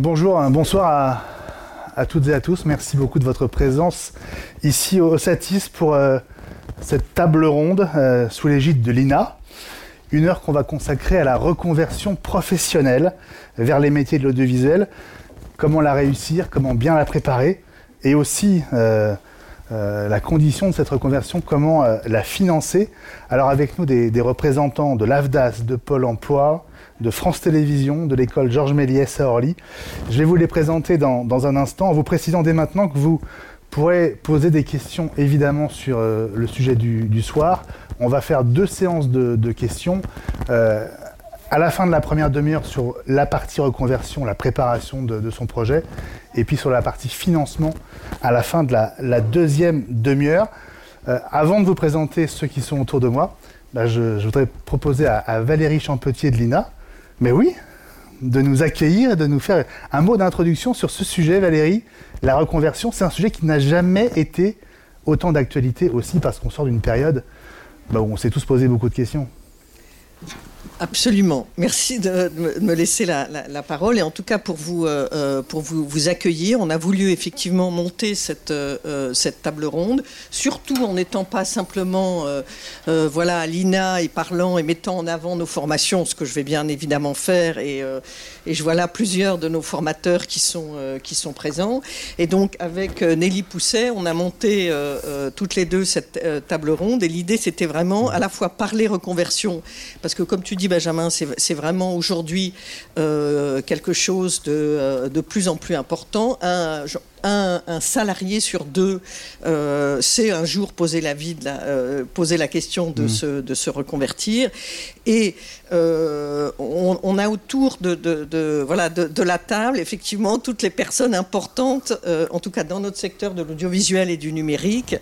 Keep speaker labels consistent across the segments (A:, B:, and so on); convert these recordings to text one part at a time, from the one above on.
A: Bonjour, bonsoir à, toutes et à tous. Merci beaucoup de votre présence ici au Satis pour euh, cette table ronde euh, sous l'égide de l'INA. Une heure qu'on va consacrer à la reconversion professionnelle vers les métiers de l'audiovisuel. Comment la réussir, comment bien la préparer et aussi euh, la condition de cette reconversion, comment la financer. Alors avec nous des, des représentants de l'AFDAS, de Pôle Emploi, de France Télévisions, de l'école Georges Méliès à Orly. Je vais vous les présenter dans, un instant en vous précisant dès maintenant que vous pourrez poser des questions évidemment sur euh, le sujet du, soir. On va faire deux séances de, questions. Euh, à la fin de la première demi-heure sur la partie reconversion, la préparation de, son projet, et puis sur la partie financement à la fin de la, deuxième demi-heure. Euh, avant de vous présenter ceux qui sont autour de moi, bah, je, voudrais proposer à, à Valérie Champetier de l'INA, mais oui, de nous accueillir et de nous faire un mot d'introduction sur ce sujet, Valérie. La reconversion, c'est un sujet qui n'a jamais été autant d'actualité aussi parce qu'on sort d'une période bah, où on s'est tous posé beaucoup de questions.
B: Absolument. Merci de, me laisser la, parole. Et en tout cas, pour vous, euh, euh, pour vous, accueillir, on a voulu effectivement monter cette, euh, cette table ronde, surtout en n'étant pas simplement voilà, à l'INA et parlant et mettant en avant nos formations, ce que je vais bien évidemment faire. Et, et je vois là plusieurs de nos formateurs qui sont, qui sont présents. Et donc, avec Nelly Pousset, on a monté toutes les deux cette table ronde. Et l'idée, c'était vraiment à la fois parler reconversion, parce que comme tu dis, Benjamin, c'est vraiment aujourd'hui euh, quelque chose de, euh, de, plus en plus important. Un, salarié sur deux euh, sait un jour poser la, vie de la, euh, poser la question de, mm. se, de se reconvertir. Et euh, on, a autour de, de, voilà, de, la table, effectivement, toutes les personnes importantes, en tout cas dans notre secteur de l'audiovisuel et du numérique,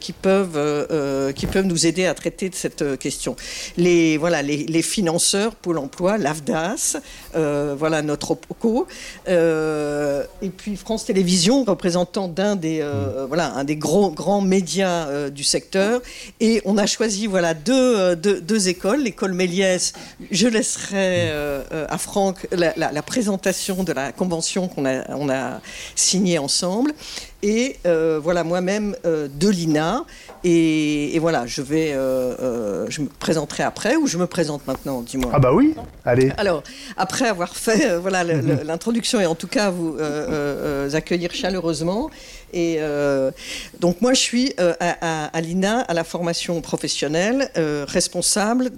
B: qui, peuvent, qui peuvent nous aider à traiter de cette question. Les, voilà, les, les financeurs, Pôle emploi, l'AFDAS, voilà notre OPCO, et puis France Télévision, représentant d'un des, euh, mm. voilà, un des gros, grands médias euh, du secteur. Et on a choisi voilà, deux, euh, deux, écoles. L'école Méliès, je laisserai à Franck la, la, présentation de la convention qu'on a, on a signée ensemble et euh, voilà moi-même euh, de l'INA. Et, voilà, je vais, euh, je me présenterai après ou je me présente maintenant, dis-moi.
A: Ah bah oui, allez.
B: Alors, après avoir fait voilà l'introduction et en tout cas vous accueillir chaleureusement, et euh, donc moi, je suis euh, à, l'INA, à la formation professionnelle, euh, responsable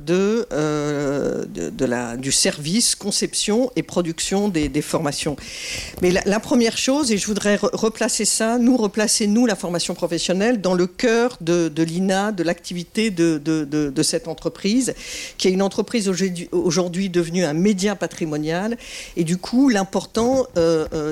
B: du service conception et production des, formations. Mais la, première chose, et je voudrais replacer ça, nous replacer, nous, la formation professionnelle, dans le cœur de, l'INA, de l'activité de, de, cette entreprise, qui est une entreprise aujourd'hui devenue un média patrimonial. Et du coup, l'important,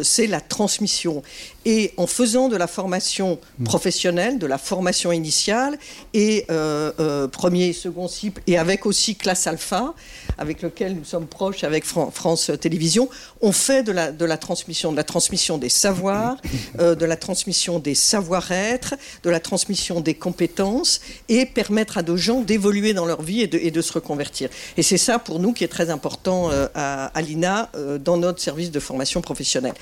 B: c'est la transmission. Et en faisant de la formation professionnelle, de la formation initiale, et euh, euh, premier et second cycle, et avec aussi classe alpha, avec lequel nous sommes proches avec France Télévisions, on fait de la, de la transmission, de la transmission des savoirs, euh, de la transmission des savoir-être, de la transmission des compétences, et permettre à nos gens d'évoluer dans leur vie et de, et de, se reconvertir. Et c'est ça pour nous qui est très important à, à l'INA dans notre service de formation professionnelle.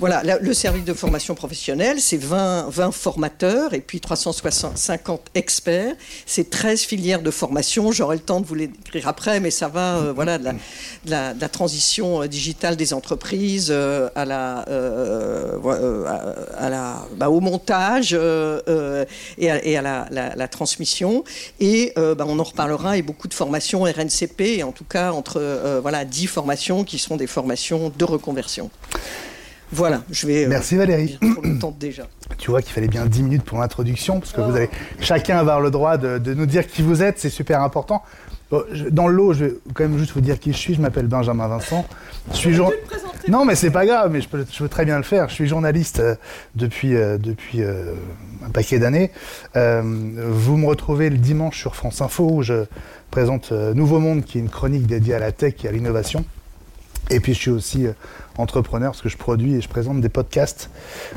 B: Voilà, le service de formation professionnelle, c'est 20, 20 formateurs et puis 350 experts. C'est 13 filières de formation. J'aurai le temps de vous l'écrire après, mais ça va euh, voilà, de la, la, transition euh, digitale des entreprises euh, à la, à, la, bah, au montage et à, et à la, transmission. Et bah, on en reparlera et beaucoup de formations RNCP, et en tout cas entre voilà, 10 formations qui sont des formations de reconversion. Voilà, je vais.
A: Merci Valérie.
B: Trop déjà.
A: Tu vois qu'il fallait bien 10 minutes pour l'introduction, parce que vous allez chacun avoir le droit de, nous dire qui vous êtes, c'est super important. Dans l'eau, je vais quand même juste vous dire qui je suis. Je m'appelle Benjamin Vincent. Je suis Non, mais c'est pas grave, mais je peux, je très bien le faire. Je suis journaliste euh, depuis, euh, depuis un paquet d'années. vous me retrouvez le dimanche sur France Info où je présente Nouveau Monde, qui est une chronique dédiée à la tech et à l'innovation. Et puis je suis aussi euh, entrepreneur parce que je produis et je présente des podcasts,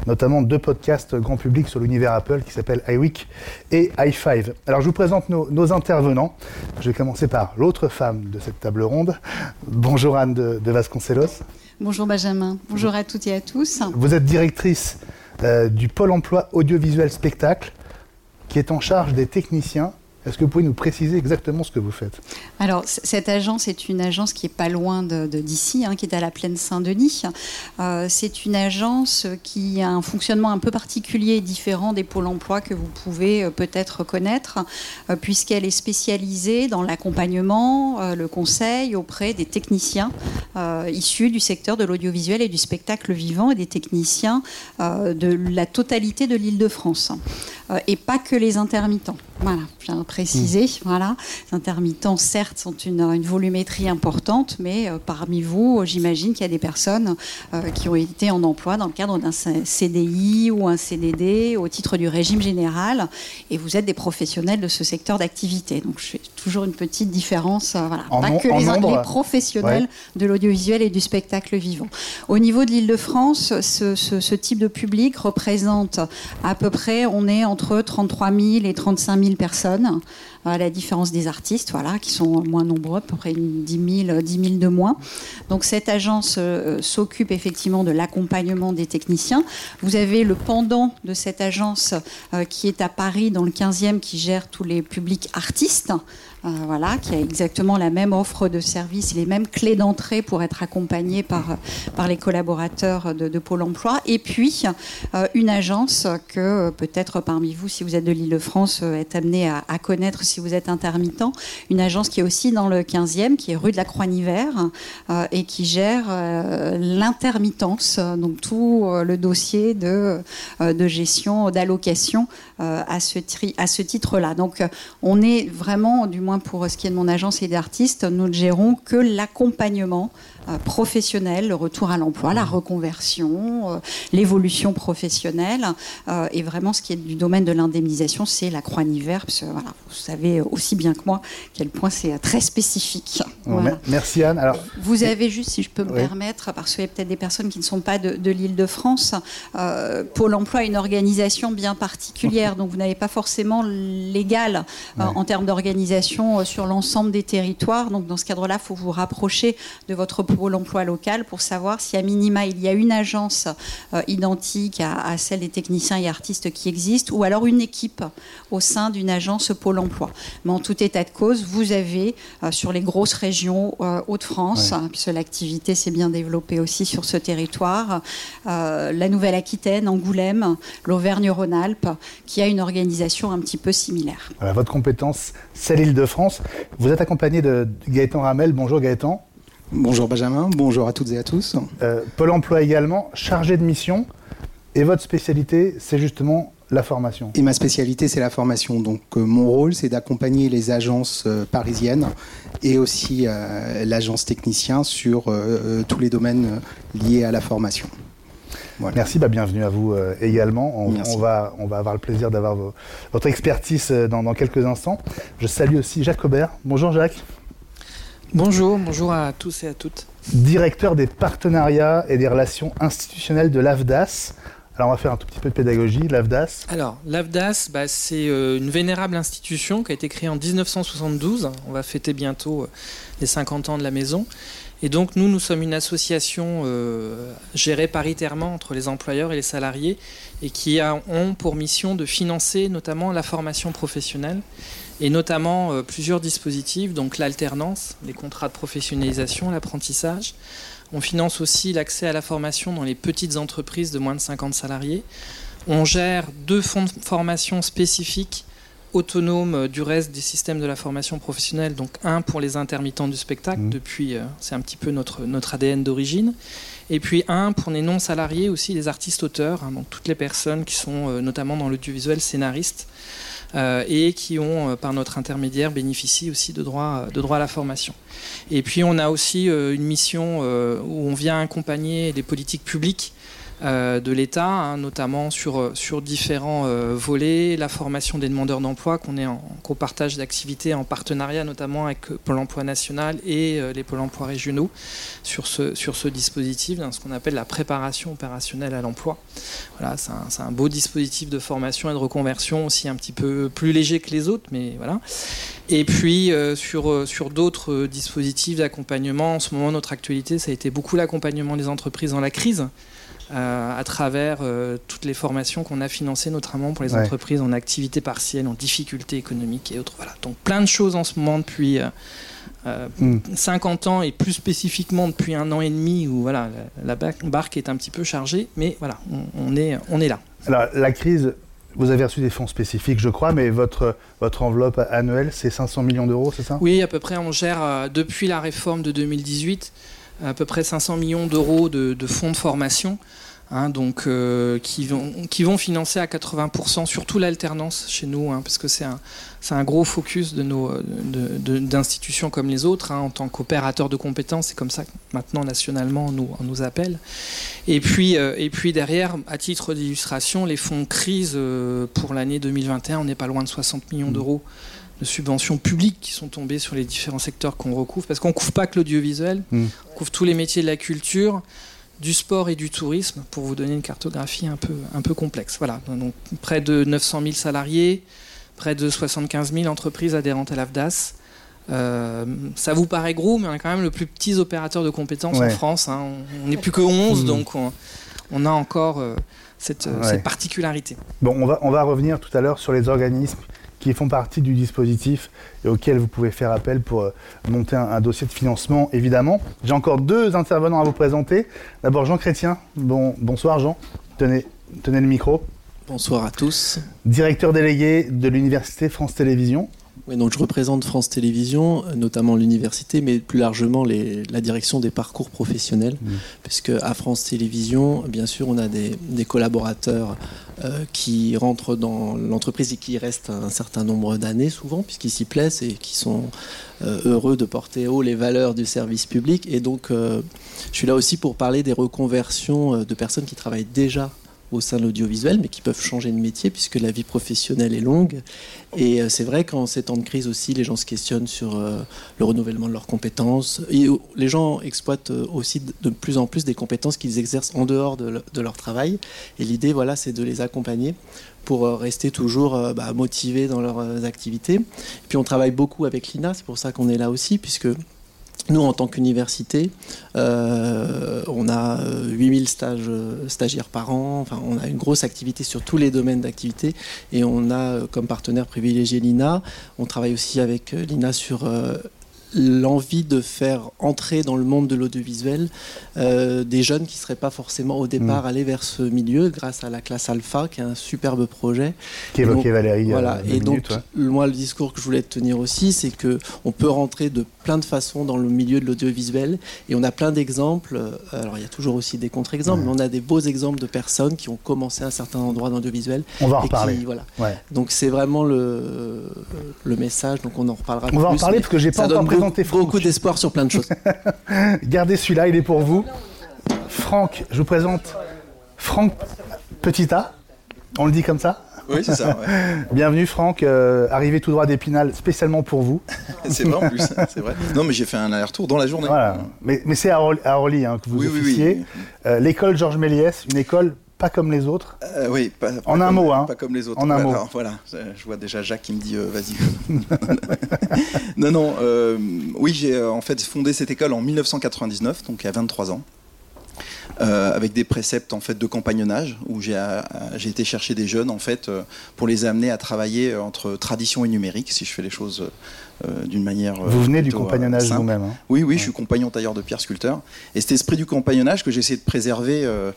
A: notamment deux podcasts grand public sur l'univers Apple qui s'appellent iWeek et i5. Alors je vous présente nos, intervenants. Je vais commencer par l'autre femme de cette table ronde. Bonjour Anne de, Vasconcelos.
C: Bonjour Benjamin, bonjour à toutes et à tous.
A: Vous êtes directrice euh, du pôle emploi audiovisuel spectacle qui est en charge des techniciens est-ce que vous pouvez nous préciser exactement ce que vous faites?
C: Alors, cette agence est une agence qui est pas loin d'ici, hein, qui est à la plaine Saint-Denis. Euh, c'est une agence qui a un fonctionnement un peu particulier et différent des pôles emploi que vous pouvez euh, peut-être connaître, euh, puisqu'elle est spécialisée dans l'accompagnement, le conseil auprès des techniciens issus du secteur de l'audiovisuel et du spectacle vivant et des techniciens de la totalité de l'île de France. Et pas que les intermittents. Voilà, je viens de préciser. Hmm. Voilà. Les intermittents, certes, sont une, une volumétrie importante, mais euh, parmi vous, j'imagine qu'il y a des personnes euh, qui ont été en emploi dans le cadre d'un CDI ou un CDD au titre du régime général, et vous êtes des professionnels de ce secteur d'activité. Donc, je fais toujours une petite différence. Euh, voilà. Pas que les, professionnels de l'audiovisuel et du spectacle vivant. Au niveau de l'Île-de-France, ce, ce, ce type de public représente à peu près, on est entre 33 000 et 35 000 personnes, à la différence des artistes, voilà, qui sont moins nombreux, à peu près 10 000, 10 000 de moins. Donc cette agence euh, s'occupe effectivement de l'accompagnement des techniciens. Vous avez le pendant de cette agence euh, qui est à Paris, dans le 15e, qui gère tous les publics artistes. Euh, qui a exactement la même offre de service, les mêmes clés d'entrée pour être accompagné par, les collaborateurs de, Pôle emploi. Et puis, euh, une agence que euh, peut-être parmi vous, si vous êtes de l'Île-de-France, est amené à, connaître si vous êtes intermittent. Une agence qui est aussi dans le 15e, qui est rue de la Croix-Niver, et qui gère l'intermittence, donc tout le dossier de, de gestion, d'allocation à ce, à ce titre-là. Donc, on est vraiment, du moins pour ce qui est de mon agence et d'artistes, nous ne gérons que l'accompagnement euh, professionnel, le retour à l'emploi, la reconversion, euh, l'évolution professionnelle. Euh, et vraiment, ce qui est du domaine de l'indemnisation, c'est la croix voilà, vous savez aussi bien que moi quel point c'est très spécifique.
A: Merci Anne. Alors,
C: vous avez juste, si je peux me permettre, parce qu'il y a peut-être des personnes qui ne sont pas de, l'île de France, Pôle emploi est une organisation bien particulière, donc vous n'avez pas forcément l'égal en termes d'organisation sur l'ensemble des territoires. Donc dans ce cadre-là, il faut vous rapprocher de votre pour l'emploi local pour savoir si à minima il y a une agence euh, identique à, celle des techniciens et artistes qui existent ou alors une équipe au sein d'une agence Pôle emploi. Mais en tout état de cause, vous avez euh, sur les grosses régions euh, Hauts-de-France, puisque l'activité s'est bien développée aussi sur ce territoire, la Nouvelle-Aquitaine, Angoulême, l'Auvergne-Rhône-Alpes, qui a une organisation un petit peu similaire.
A: votre compétence, c'est l'île de France. Vous êtes accompagné de Gaëtan Ramel. Bonjour Gaëtan.
D: Bonjour Benjamin, bonjour à toutes et à tous.
A: Euh, Pôle emploi également, chargé de mission. Et votre spécialité, c'est justement la formation.
D: Et ma spécialité, c'est la formation. Donc euh, mon rôle, c'est d'accompagner les agences euh, parisiennes et aussi l'agence technicien sur tous les domaines liés à la formation.
A: Merci, bah, bienvenue à vous également. On, va, on va avoir le plaisir d'avoir votre expertise dans, dans, quelques instants. Je salue aussi Jacques Aubert. Bonjour Jacques.
E: Bonjour, bonjour à tous et à toutes.
A: Directeur des partenariats et des relations institutionnelles de l'AFDAS. Alors on va faire un tout petit peu de pédagogie, l'AFDAS.
E: Alors l'AFDAS, bah, c'est euh, une vénérable institution qui a été créée en 1972. On va fêter bientôt euh, les 50 ans de la maison. Et donc nous, nous sommes une association euh, gérée paritairement entre les employeurs et les salariés et qui a, ont pour mission de financer notamment la formation professionnelle et notamment euh, plusieurs dispositifs, donc l'alternance, les contrats de professionnalisation, l'apprentissage. On finance aussi l'accès à la formation dans les petites entreprises de moins de 50 salariés. On gère deux fonds de formation spécifiques autonomes euh, du reste des systèmes de la formation professionnelle, donc un pour les intermittents du spectacle, mmh. depuis, euh, c'est un petit peu notre, notre ADN d'origine, et puis un pour les non-salariés aussi, les artistes-auteurs, hein, donc toutes les personnes qui sont notamment dans l'audiovisuel scénaristes, et qui ont, euh, par notre intermédiaire, bénéficié aussi de droits de droit à la formation. Et puis on a aussi euh, une mission où on vient accompagner les politiques publiques euh, de l'État, hein, notamment sur, euh, sur différents euh, volets, la formation des demandeurs d'emploi, qu'on est en copartage d'activités, en partenariat notamment avec Pôle emploi national et les pôles emploi régionaux sur ce, sur ce dispositif, ce qu'on appelle la préparation opérationnelle à l'emploi. Voilà, c'est un, un, beau dispositif de formation et de reconversion, aussi un petit peu plus léger que les autres, mais voilà. Et puis sur, sur d'autres dispositifs d'accompagnement, en ce moment notre actualité, ça a été beaucoup l'accompagnement des entreprises dans la crise. Euh, à travers euh, toutes les formations qu'on a financées, notamment pour les entreprises en activité partielle, en difficulté économique et autres. Voilà. Donc plein de choses en ce moment depuis 50 euh, hmm. ans et plus spécifiquement depuis un an et demi où voilà, la, barque est un petit peu chargée, mais voilà, on, est, on est là.
A: Alors la crise, vous avez reçu des fonds spécifiques, je crois, mais votre, votre enveloppe annuelle, c'est 500 millions d'euros, c'est ça?
E: Oui, à peu près. On gère, depuis la réforme de 2018, à peu près 500 millions d'euros de, fonds de formation. Hein, euh, qui, vont, qui vont financer à 80% surtout l'alternance chez nous, hein, parce que c'est un, gros focus d'institutions comme les autres, hein, en tant qu'opérateur de compétences, c'est comme ça que maintenant nationalement on nous, appelle. Et puis, euh, et puis derrière, à titre d'illustration, les fonds crise euh, pour l'année 2021, on n'est pas loin de 60 millions mmh. De subventions publiques qui sont tombées sur les différents secteurs qu'on recouvre, parce qu'on ne couvre pas que l'audiovisuel, hmm. on couvre tous les métiers de la culture, du sport et du tourisme, pour vous donner une cartographie un peu, un peu complexe. Voilà, donc près de 900 000 salariés, près de 75 000 entreprises adhérentes à l'AFDAS. Euh, ça vous paraît gros, mais on est quand même le plus petit opérateur de compétences en France. Hein. On n'est plus que 11, hmm. donc on, a encore euh, cette, cette, particularité.
A: Bon, on va, on va revenir tout à l'heure sur les organismes qui font partie du dispositif et auxquels vous pouvez faire appel pour euh, monter un, dossier de financement, évidemment. J'ai encore deux intervenants à vous présenter. D'abord Jean Chrétien. Bon, bonsoir Jean. Tenez, tenez le micro.
F: Bonsoir à tous.
A: Directeur délégué de l'Université France Télévisions.
F: Oui, donc je représente France Télévisions, notamment l'université, mais plus largement les, la direction des parcours professionnels, mmh. puisque à France Télévisions, bien sûr, on a des, collaborateurs euh, qui rentrent dans l'entreprise et qui restent un certain nombre d'années souvent, puisqu'ils s'y plaisent et qui sont euh, heureux de porter haut les valeurs du service public. Et donc, euh, je suis là aussi pour parler des reconversions de personnes qui travaillent déjà au sein de l'audiovisuel, mais qui peuvent changer de métier puisque la vie professionnelle est longue. Et euh, c'est vrai qu'en ces temps de crise aussi, les gens se questionnent sur euh, le renouvellement de leurs compétences. Et les gens exploitent euh, aussi de plus en plus des compétences qu'ils exercent en dehors de, leur travail. Et l'idée, voilà, c'est de les accompagner pour rester toujours bah, motivés dans leurs activités. Et puis on travaille beaucoup avec l'INA, c'est pour ça qu'on est là aussi, puisque nous, en tant qu'université, euh, on a 8000 euh, stages, euh, stagiaires par an. Enfin, on a une grosse activité sur tous les domaines d'activité. Et on a comme partenaire privilégié l'INA. On travaille aussi avec l'INA sur l'envie de faire entrer dans le monde de l'audiovisuel euh, des jeunes qui ne seraient pas forcément au départ mm. allés vers ce milieu grâce à la classe Alpha, qui est un superbe projet.
A: Qui évoquait Valérie.
F: Voilà. Et donc, moi, le discours que je voulais tenir aussi, c'est que on peut rentrer de plein de façons dans le milieu de l'audiovisuel et on a plein d'exemples. Euh, alors, il y a toujours aussi des contre-exemples, mais on a des beaux exemples de personnes qui ont commencé à un certain endroit dans l'audiovisuel.
A: On va en reparler.
F: voilà. Donc, c'est vraiment le, le message. Donc, on en reparlera.
A: On va en reparler parce que j'ai pas encore
F: Beaucoup d'espoir sur plein de choses.
A: Gardez celui-là, il est pour vous. Franck, je vous présente Franck Petita. On le dit comme ça
G: oui, c'est ça.
A: Bienvenue Franck, euh, arrivé tout droit d'Épinal spécialement pour vous.
G: c'est vrai en plus, c'est vrai. Non, mais j'ai fait un aller-retour dans la journée.
A: Voilà. Mais, c'est à Orly, hein, que vous officiez. Euh, l'école Georges Méliès, une école pas comme les autres
G: euh, Oui, pas,
A: en un mot. Hein.
G: Pas comme les autres.
A: En un mot.
G: voilà, je vois déjà Jacques qui me dit euh, vas-y. non, non, euh, oui, j'ai en fait fondé cette école en 1999, donc il y a 23 ans. Avec des préceptes en fait de compagnonnage où j'ai été chercher des jeunes en fait pour les amener à travailler entre tradition et numérique si je fais les choses euh, d'une manière.
A: Vous venez du euh, compagnonnage vous-même hein
G: Oui, oui, je suis compagnon tailleur de pierre sculpteur. Et cet esprit du compagnonnage que j'essaie de préserver euh,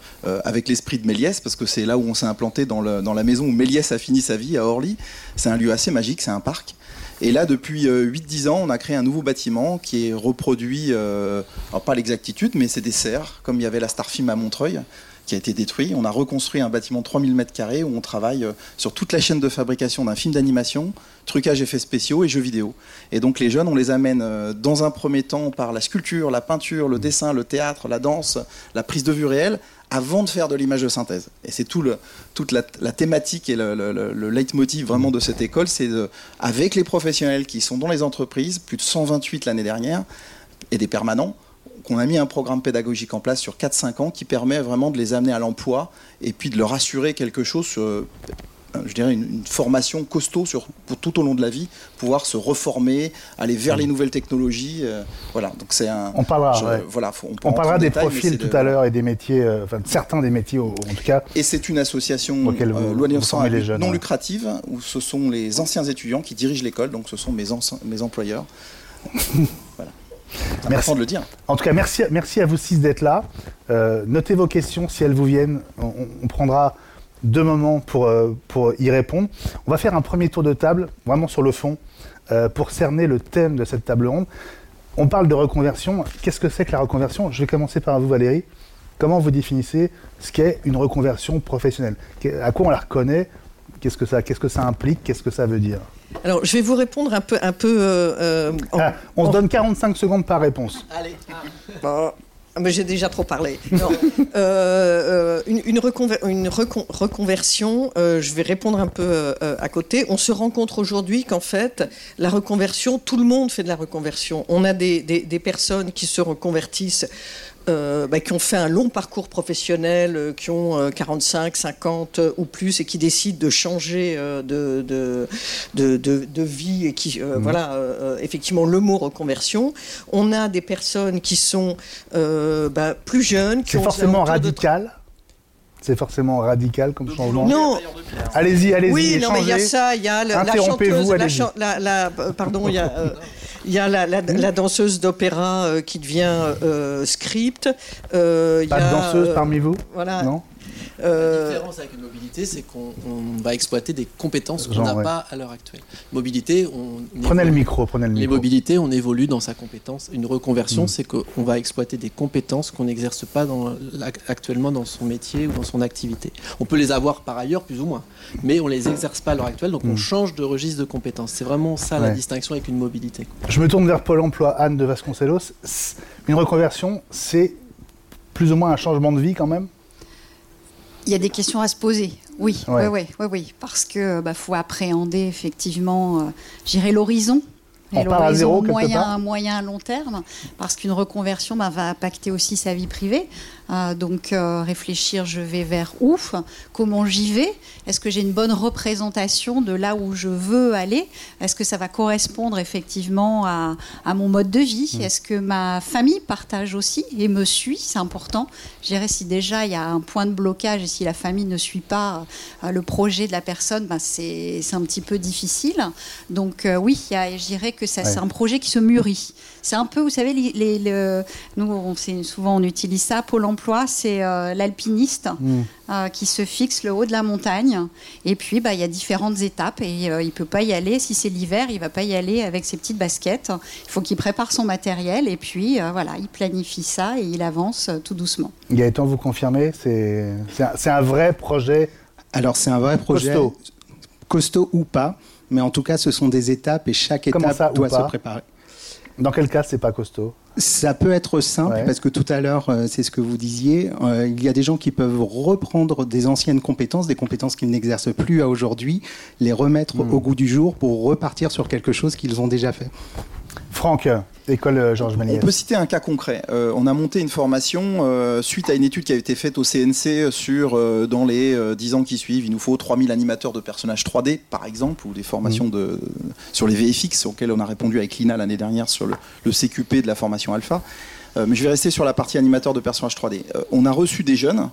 G: avec l'esprit de Méliès, parce que c'est là où on s'est implanté dans, dans, la maison où Méliès a fini sa vie, à Orly. C'est un lieu assez magique, c'est un parc. Et là, depuis 8-10 ans, on a créé un nouveau bâtiment qui est reproduit, alors pas l'exactitude, mais c'est des serres, comme il y avait la Starfilm à Montreuil qui a été détruit. On a reconstruit un bâtiment de 3000 m2 où on travaille euh, sur toute la chaîne de fabrication d'un film d'animation, trucage, effets spéciaux et jeux vidéo. Et donc les jeunes, on les amène euh, dans un premier temps par la sculpture, la peinture, le dessin, le théâtre, la danse, la prise de vue réelle, avant de faire de l'image de synthèse. Et c'est tout toute la, thématique et le, le, leitmotiv vraiment de cette école, c'est avec les professionnels qui sont dans les entreprises, plus de 128 l'année dernière, et des permanents, qu'on a mis un programme pédagogique en place sur 4-5 ans qui permet vraiment de les amener à l'emploi et puis de leur assurer quelque chose, euh, je dirais une, formation costaud sur, pour tout au long de la vie, pouvoir se reformer, aller vers les nouvelles technologies. Euh, voilà, donc c'est un.
A: On parlera,
G: voilà,
A: on, parlera des profils tout à l'heure et des métiers, euh, enfin certains des métiers en tout cas.
G: Et c'est une association non lucrative où ce sont les anciens étudiants qui dirigent l'école, donc ce sont mes, mes employeurs. voilà.
A: Merci
G: de le dire.
A: En tout cas, merci, merci à vous six d'être là. Euh, notez vos questions si elles vous viennent. On, prendra deux moments pour, euh, pour y répondre. On va faire un premier tour de table, vraiment sur le fond, euh, pour cerner le thème de cette table ronde. On parle de reconversion. Qu'est-ce que c'est que la reconversion? Je vais commencer par vous, Valérie. Comment vous définissez ce qu'est une reconversion professionnelle? À quoi on la reconnaît? Qu'est-ce que ça, qu'est-ce que ça implique? Qu'est-ce que ça veut dire?
B: Alors, je vais vous répondre un peu. Un peu euh,
A: euh, ah, on se donne 45 secondes par réponse.
B: Allez. Ah, mais j'ai déjà trop parlé. Euh, une, reconversion, je vais répondre un peu à côté. On se rend compte aujourd'hui qu'en fait, la reconversion, tout le monde fait de la reconversion. On a des, des personnes qui se reconvertissent euh, bah, qui ont fait un long parcours professionnel, euh, qui ont 45, euh, 50 ou plus et qui décident de changer de, de, de, vie et qui, mhm. voilà, effectivement, le mot reconversion. On a des personnes qui sont bah, plus jeunes.
A: C'est forcément radical c'est forcément radical comme changement.
B: Non.
A: Allez-y, allez-y.
B: Oui, non, mais il y a ça, il y a la, chanteuse, la, pardon, il y a il y a la, danseuse d'opéra euh, qui devient euh, script.
A: Euh, Pas de danseuse parmi vous?
B: Voilà.
A: Non?
F: La différence avec une mobilité, c'est qu'on va exploiter des compétences qu'on n'a pas à l'heure actuelle. Mobilité, on
A: prenez le micro, prenez le micro.
F: Les mobilités, on évolue dans sa compétence. Une reconversion, mm. c'est qu'on va exploiter des compétences qu'on n'exerce pas dans, actuellement dans son métier ou dans son activité. On peut les avoir par ailleurs, plus ou moins, mais on les exerce pas à l'heure actuelle, donc on mm. change de registre de compétences. C'est vraiment ça la distinction avec une mobilité.
A: Je me tourne vers Pôle Emploi, Anne de Vasconcelos. Une reconversion, c'est plus ou moins un changement de vie quand même?
C: Il y a des questions à se poser. Oui, oui, oui, oui, oui, parce que bah, faut appréhender effectivement, euh, j'irai l'horizon.
A: l'horizon
C: moyen, moyen, long terme, parce qu'une reconversion bah, va impacter aussi sa vie privée. Euh, donc euh, réfléchir, je vais vers où, comment j'y vais, est-ce que j'ai une bonne représentation de là où je veux aller, est-ce que ça va correspondre effectivement à, mon mode de vie, mm. est-ce que ma famille partage aussi et me suit, c'est important. Je dirais si déjà il y a un point de blocage et si la famille ne suit pas euh, le projet de la personne, bah, c'est un petit peu difficile. Donc oui, je dirais que c'est un projet qui se mûrit. C'est un peu, vous savez, les, nous on, souvent on utilise ça, Pôle emploi, c'est euh, l'alpiniste mm. euh, qui se fixe le haut de la montagne. Et puis, bah, il y a différentes étapes et euh, il ne peut pas y aller. Si c'est l'hiver, il ne va pas y aller avec ses petites baskets. Il faut qu'il prépare son matériel et puis, voilà, il planifie ça et il avance tout doucement.
A: Gaëtan, vous confirmez? C'est un, un, vrai projet
D: Alors, c'est un vrai projet.
A: Costaud.
D: Costaud ou pas. Mais en tout cas, ce sont des étapes et chaque étape doit se préparer.
A: Dans quel cas c'est pas costaud
D: ça peut être simple parce que tout à l'heure, euh, c'est ce que vous disiez, euh, il y a des gens qui peuvent reprendre des anciennes compétences, des compétences qu'ils n'exercent plus à aujourd'hui, les remettre hmm. au goût du jour pour repartir sur quelque chose qu'ils ont déjà fait.
A: Franck, école euh, Georges Méliès.
G: On peut citer un cas concret. Euh, on a monté une formation euh, suite à une étude qui a été faite au CNC sur, dans les 10 ans qui suivent, il nous faut 3000 animateurs de personnages 3D, par exemple, ou des formations mmh. de, sur les VFX auxquelles on a répondu avec Lina l'année dernière sur le, CQP de la formation Alpha. mais je vais rester sur la partie animateur de personnages 3D. on a reçu des jeunes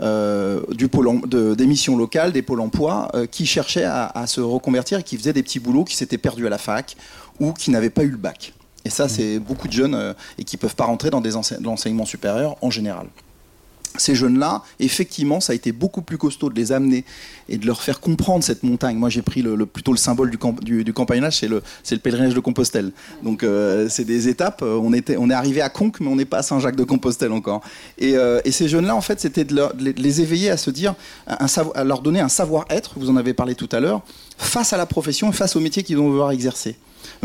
G: du pôle de, des missions locales, des pôles emploi, qui cherchaient à, à, se reconvertir et qui faisaient des petits boulots, qui s'étaient perdus à la fac ou qui n'avaient pas eu le bac. Et ça, c'est beaucoup de jeunes euh, et qui ne peuvent pas rentrer dans des l'enseignement supérieur en général. ces jeunes-là, effectivement, ça a été beaucoup plus costaud de les amener et de leur faire comprendre cette montagne. Moi, j'ai pris le, plutôt le symbole du, du, campagnage, c'est le, le, pèlerinage de Compostelle. Donc, euh, c'est des étapes. On, était, on est arrivé à Conques, mais on n'est pas à Saint-Jacques-de-Compostelle encore. Et, euh, et, ces jeunes-là, en fait, c'était de, les éveiller à se dire, un, à leur donner un savoir-être, vous en avez parlé tout à l'heure, face à la profession et face au métier qu'ils vont devoir exercer.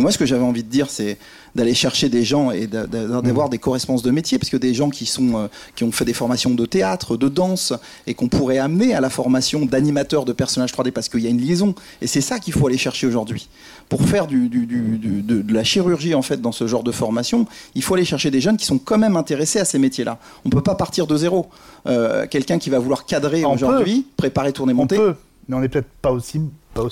G: Mais moi, ce que j'avais envie de dire, c'est d'aller chercher des gens et d'avoir mm. des correspondances de métier, parce que des gens qui, sont, euh, qui ont fait des formations de théâtre, de danse, et qu'on pourrait amener à la formation d'animateurs de personnages 3D, parce qu'il y a une liaison. Et c'est ça qu'il faut aller chercher aujourd'hui. Pour faire du, de, la chirurgie, en fait, dans ce genre de formation, il faut aller chercher des jeunes qui sont quand même intéressés à ces métiers-là. On ne peut pas partir de zéro. Euh, quelqu'un qui va vouloir cadrer aujourd'hui, préparer, tourner, monter.
A: On peut, mais on n'est peut-être pas aussi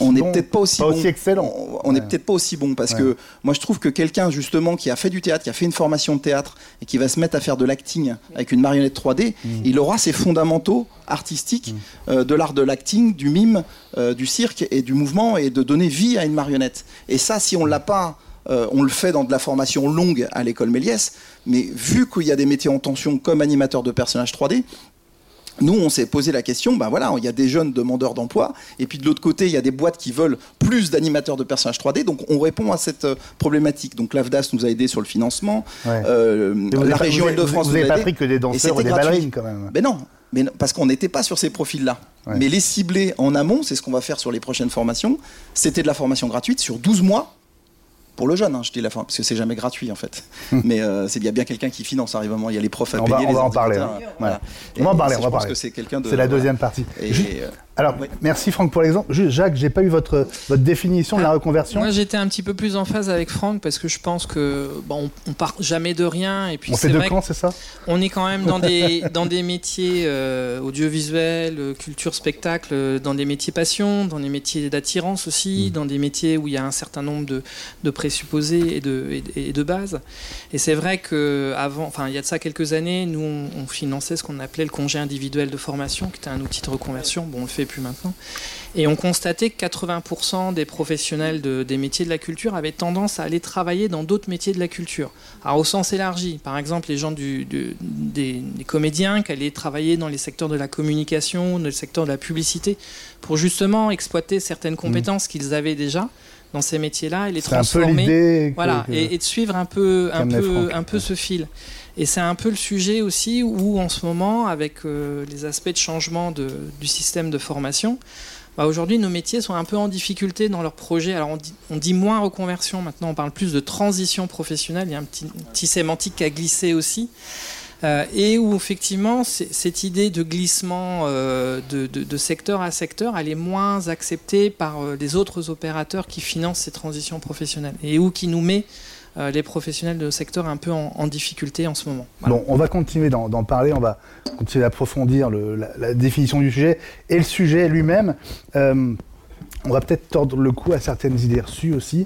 G: on n'est peut-être pas aussi,
A: excellent.
G: On n'est peut-être pas aussi bon parce que moi je trouve que quelqu'un justement qui a fait du théâtre, qui a fait une formation de théâtre et qui va se mettre à faire de l'acting avec une marionnette 3D, mm. il aura ses fondamentaux artistiques mm. euh, de l'art de l'acting, du mime, euh, du cirque et du mouvement et de donner vie à une marionnette. Et ça, si on l'a pas euh, on le fait dans de la formation longue à l'école Méliès, mais vu qu'il y a des métiers en tension comme animateur de personnages 3D, nous, on s'est posé la question, ben voilà, il y a des jeunes demandeurs d'emploi, et puis de l'autre côté, il y a des boîtes qui veulent plus d'animateurs de personnages 3D, donc on répond à cette euh, problématique. Donc l'AFDAS nous a aidé sur le financement,
A: euh, la région Île-de-France vous n'avez pas pris que des danseurs ou des ballerines quand même.
G: Mais non, mais parce qu'on n'était pas sur ces profils-là. Mais les cibler en amont, c'est ce qu'on va faire sur les prochaines formations, c'était de la formation gratuite sur 12 mois, pour le jeune, hein, je dis la fin, parce que c'est jamais gratuit en fait. Mais euh, il y a bien quelqu'un qui finance à un moment, il y a les profs à
A: on
G: payer.
A: Va, on va en parler. Hein. On va en parler, on va parler.
G: C'est
A: la deuxième partie. Et, alors, merci Franck pour l'exemple. Juste, Jacques, j'ai pas eu votre, votre définition de la ah, reconversion.
E: Moi, j'étais un petit peu plus en phase avec Franck parce que je pense que bon, on, part jamais de rien. Et puis
A: on fait de camp, c'est ça?
E: On est quand même dans des, dans des métiers euh, audiovisuels, euh, culture, spectacle, euh, dans des métiers passion, dans des métiers d'attirance aussi, mm. dans des métiers où il y a un certain nombre de, de présupposés et de, et, de bases. Et c'est vrai que avant, enfin, il y a de ça quelques années, nous, on, on finançait ce qu'on appelait le congé individuel de formation, qui était un outil de reconversion. Bon, on le fait plus maintenant. Et on constatait que 80% des professionnels des métiers de la culture avaient tendance à aller travailler dans d'autres métiers de la culture. Alors au sens élargi, par exemple les gens du, des, comédiens qui allaient travailler dans les secteurs de la communication, dans le secteur de la publicité, pour justement exploiter certaines mmh. compétences qu'ils avaient déjà dans ces métiers-là et les transformer, voilà, et, de suivre un peu, un peu, un peu ce fil. Et c'est un peu le sujet aussi où, en ce moment, avec euh, les aspects de changement du système de formation, bah, aujourd'hui, nos métiers sont un peu en difficulté dans leurs projets. Alors, on dit, moins reconversion, maintenant, on parle plus de transition professionnelle. Il y a un petit, sémantique qui a glissé aussi. Euh, et où effectivement cette idée de glissement euh, de, secteur à secteur, elle est moins acceptée par les autres opérateurs qui financent ces transitions professionnelles et où qui nous met euh, les professionnels de secteur un peu en, difficulté en ce moment.
A: Bon, on va continuer d'en parler, on va continuer d'approfondir la, définition du sujet et le sujet lui-même. Euh, on va peut-être tordre le cou à certaines idées reçues aussi.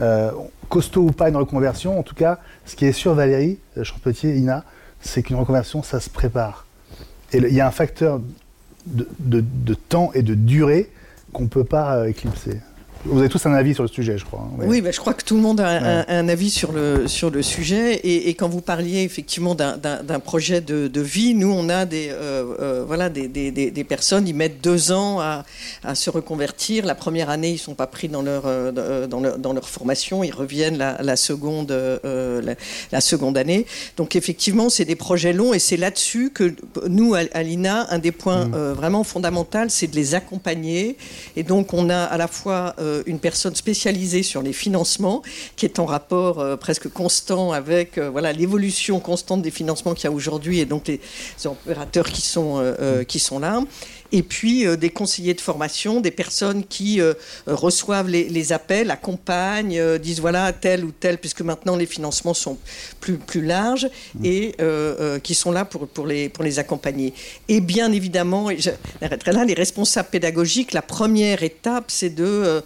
A: Euh, costaud ou pas une reconversion, en tout cas, ce qui est sûr, Valérie Champetier, Ina, c'est qu'une reconversion, ça se prépare. Et il y a un facteur de, de temps et de durée qu'on ne peut pas éclipser. Vous avez tous un avis sur le sujet, je crois.
B: Hein, oui, je crois que tout le monde a un, avis sur le, sur le sujet. Et, quand vous parliez effectivement d'un projet de, vie, nous, on a des, euh, euh, voilà, des, des, des, personnes, ils mettent deux ans à, à, se reconvertir. La première année, ils ne sont pas pris dans leur, euh, dans leur, dans leur formation, ils reviennent la, la seconde, la, seconde année. Donc effectivement, c'est des projets longs et c'est là-dessus que nous, à, l'INA, un des points mm. vraiment fondamentaux, c'est de les accompagner. Et donc, on a à la fois une personne spécialisée sur les financements, qui est en rapport euh, presque constant avec euh, voilà l'évolution constante des financements qu'il y a aujourd'hui et donc les opérateurs qui sont, qui sont là et puis euh, des conseillers de formation, des personnes qui euh, reçoivent les, appels, accompagnent, euh, disent voilà tel ou tel, puisque maintenant les financements sont plus, plus larges mmh. et qui sont là pour, pour, les, pour les accompagner. Et bien évidemment, j'arrêterai là, les responsables pédagogiques, la première étape, c'est de,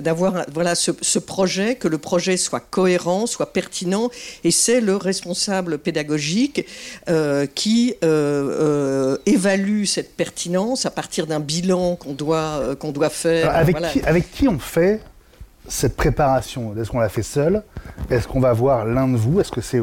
B: d'avoir voilà, ce, ce, projet, que le projet soit cohérent, soit pertinent, et c'est le responsable pédagogique qui évalue cette pertinence à partir d'un bilan qu'on doit, euh, qu'on doit faire.
A: avec, qui, avec qui on fait cette préparation? Est-ce qu'on la fait seul Est-ce qu'on va voir l'un de vous? Est-ce que c'est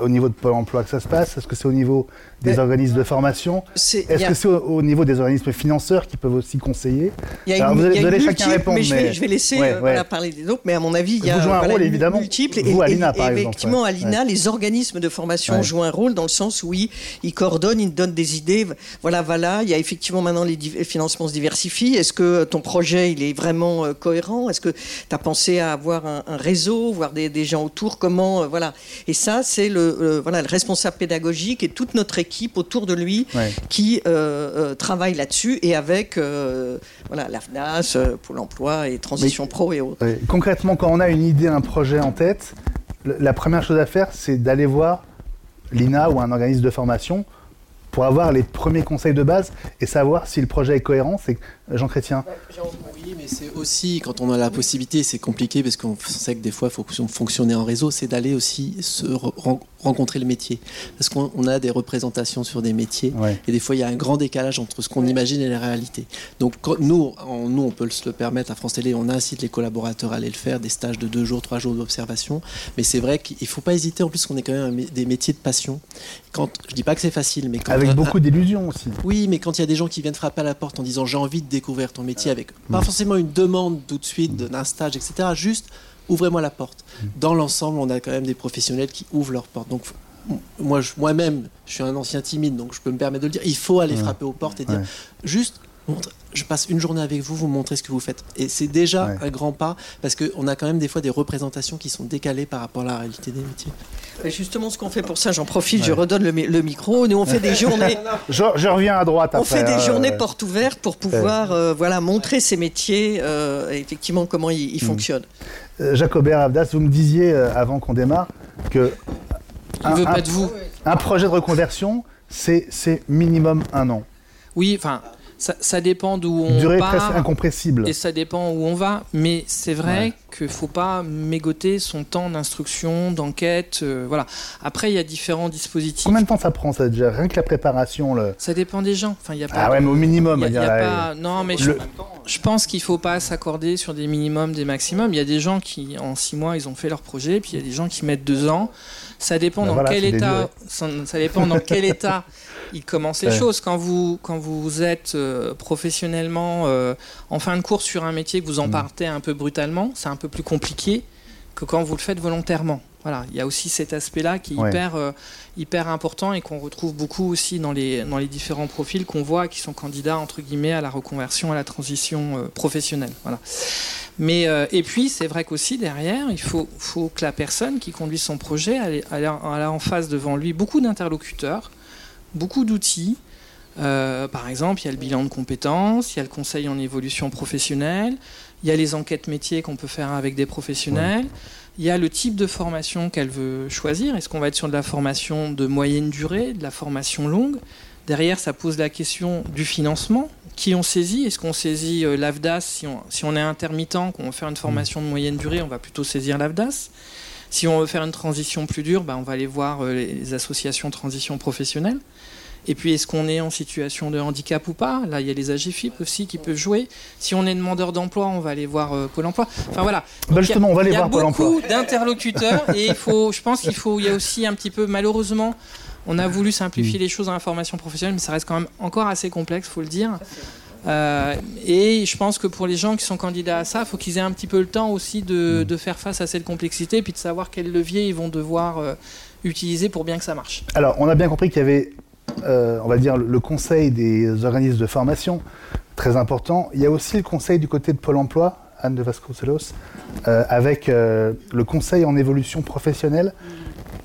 A: au niveau de Pôle emploi que ça se passe? Est-ce que c'est au niveau des organismes de formation? Est-ce que c'est au, niveau des organismes financeurs qui peuvent aussi conseiller?
B: Il y a une, vous allez, chacun répondre. Mais, je, vais, laisser euh, parler des autres, mais à mon avis, il y a
A: vous jouez un rôle, évidemment.
B: multiple.
A: Vous, Alina, par
B: exemple. Effectivement, Alina, les organismes de formation jouent un rôle dans le sens où ils, coordonnent, ils donnent des idées. Voilà, voilà. Il y a effectivement maintenant les financements se diversifient. Est-ce que ton projet, il est vraiment euh, cohérent? Est-ce que tu as pensé à avoir un, réseau, voir des, gens autour? Comment, euh, voilà. Et ça, c'est le, voilà, le responsable pédagogique et toute notre équipe autour de lui qui euh, travaille là-dessus et avec voilà, l'AFNAS, Pôle emploi et Transition Pro et autres.
A: concrètement, quand on a une idée, un projet en tête, la première chose à faire, c'est d'aller voir l'INA ou un organisme de formation pour avoir les premiers conseils de base et savoir si le projet est cohérent. C'est Jean Chrétien.
F: Oui, mais c'est aussi, quand on a la possibilité, c'est compliqué parce qu'on sait que des fois, il faut fonctionner en réseau, c'est d'aller aussi se rencontrer le métier. Parce qu'on a des représentations sur des métiers et des fois, il y a un grand décalage entre ce qu'on imagine et la réalité. Donc, nous, on, nous, on peut se le permettre à France Télé, on incite les collaborateurs à aller le faire, des stages de deux jours, trois jours d'observation. Mais c'est vrai qu'il ne faut pas hésiter, en plus qu'on est quand même des métiers de passion. Quand, je dis pas que c'est facile, mais quand
A: Avec beaucoup d'illusions aussi.
F: Oui, mais quand il y a des gens qui viennent frapper à la porte en disant j'ai envie de découvrir ton métier avec pas forcément une demande tout de suite d'un stage, etc. Juste ouvrez-moi la porte. Dans l'ensemble, on a quand même des professionnels qui ouvrent leur porte. Donc moi, moi-même, je suis un ancien timide, donc je peux me permettre de le dire. Il faut aller frapper aux portes et dire juste je passe une journée avec vous, vous montrez ce que vous faites. Et c'est déjà un grand pas, parce qu'on a quand même des fois des représentations qui sont décalées par rapport à la réalité des métiers.
B: Et justement, ce qu'on fait pour ça, j'en profite, je redonne le, micro. Nous, on fait des journées.
A: je, reviens à droite.
B: On fait des hein, journées portes ouvertes pour pouvoir euh, voilà, montrer ces métiers, euh, effectivement, comment ils, mm. fonctionnent.
A: Euh, Jacobert Abdas, vous me disiez avant qu'on démarre que.
E: Un, veut pas de vous.
A: Un projet de reconversion, c'est minimum un an.
E: Oui, enfin, ça, dépend d'où on
A: Durée presque incompressible.
E: Et ça dépend où on va. Mais c'est vrai qu'il ne faut pas mégoter son temps d'instruction, d'enquête. Euh, voilà. Après, il y a différents dispositifs.
A: Combien de temps ça prend ça déjà Rien que la préparation le...
E: Ça dépend des gens. Enfin, y a pas
A: ah ouais, mais au minimum.
E: Y a, Non, mais je, je, pense qu'il ne faut pas s'accorder sur des minimums, des maximums. Il y a des gens qui, en six mois, ils ont fait leur projet. Puis il y a des gens qui mettent deux ans. Ça dépend ben dans quel état. Ça dépend dans quel état il commence les choses. Quand vous, quand vous êtes euh, professionnellement euh, en fin de cours sur un métier que vous en mm. partez un peu brutalement, c'est un peu plus compliqué que quand vous le faites volontairement. Voilà, il y a aussi cet aspect-là qui est hyper, euh, hyper important et qu'on retrouve beaucoup aussi dans les, dans les différents profils qu'on voit qui sont candidats entre guillemets à la reconversion, à la transition professionnelle. Voilà. Mais et puis c'est vrai qu'aussi derrière, il faut, faut que la personne qui conduit son projet, elle, a en face devant lui beaucoup d'interlocuteurs beaucoup d'outils. Euh, par exemple, il y a le bilan de compétences, il y a le conseil en évolution professionnelle, il y a les enquêtes métiers qu'on peut faire avec des professionnels, il y a le type de formation qu'elle veut choisir. Est-ce qu'on va être sur de la formation de moyenne durée, de la formation longue? Derrière, ça pose la question du financement. Qui on saisit? Est-ce qu'on saisit euh, l'AFDAS? Si on, si on est intermittent, qu'on veut faire une formation de moyenne durée, on va plutôt saisir l'AFDAS si on veut faire une transition plus dure, bah, on va aller voir euh, les associations de transition professionnelle. Et puis, est-ce qu'on est en situation de handicap ou pas? Là, il y a les AGFIP aussi qui peuvent jouer. Si on est demandeur d'emploi, on va aller voir euh, Pôle emploi. Enfin, voilà.
A: Bah, justement, on va aller voir
E: Pôle
A: emploi.
E: Il y a beaucoup d'interlocuteurs et il faut, je pense qu'il faut, il y a aussi un petit peu, malheureusement, on a voulu simplifier mm. les choses dans la formation professionnelle, mais ça reste quand même encore assez complexe, faut le dire. Euh, et je pense que pour les gens qui sont candidats à ça, il faut qu'ils aient un petit peu le temps aussi de, mm. faire face à cette complexité, puis de savoir quels leviers ils vont devoir euh, utiliser pour bien que ça marche.
A: Alors, on a bien compris qu'il y avait, euh, on va dire, le conseil des organismes de formation, très important. Il y a aussi le conseil du côté de Pôle Emploi, Anne de Vasconcelos, avec le conseil en évolution professionnelle.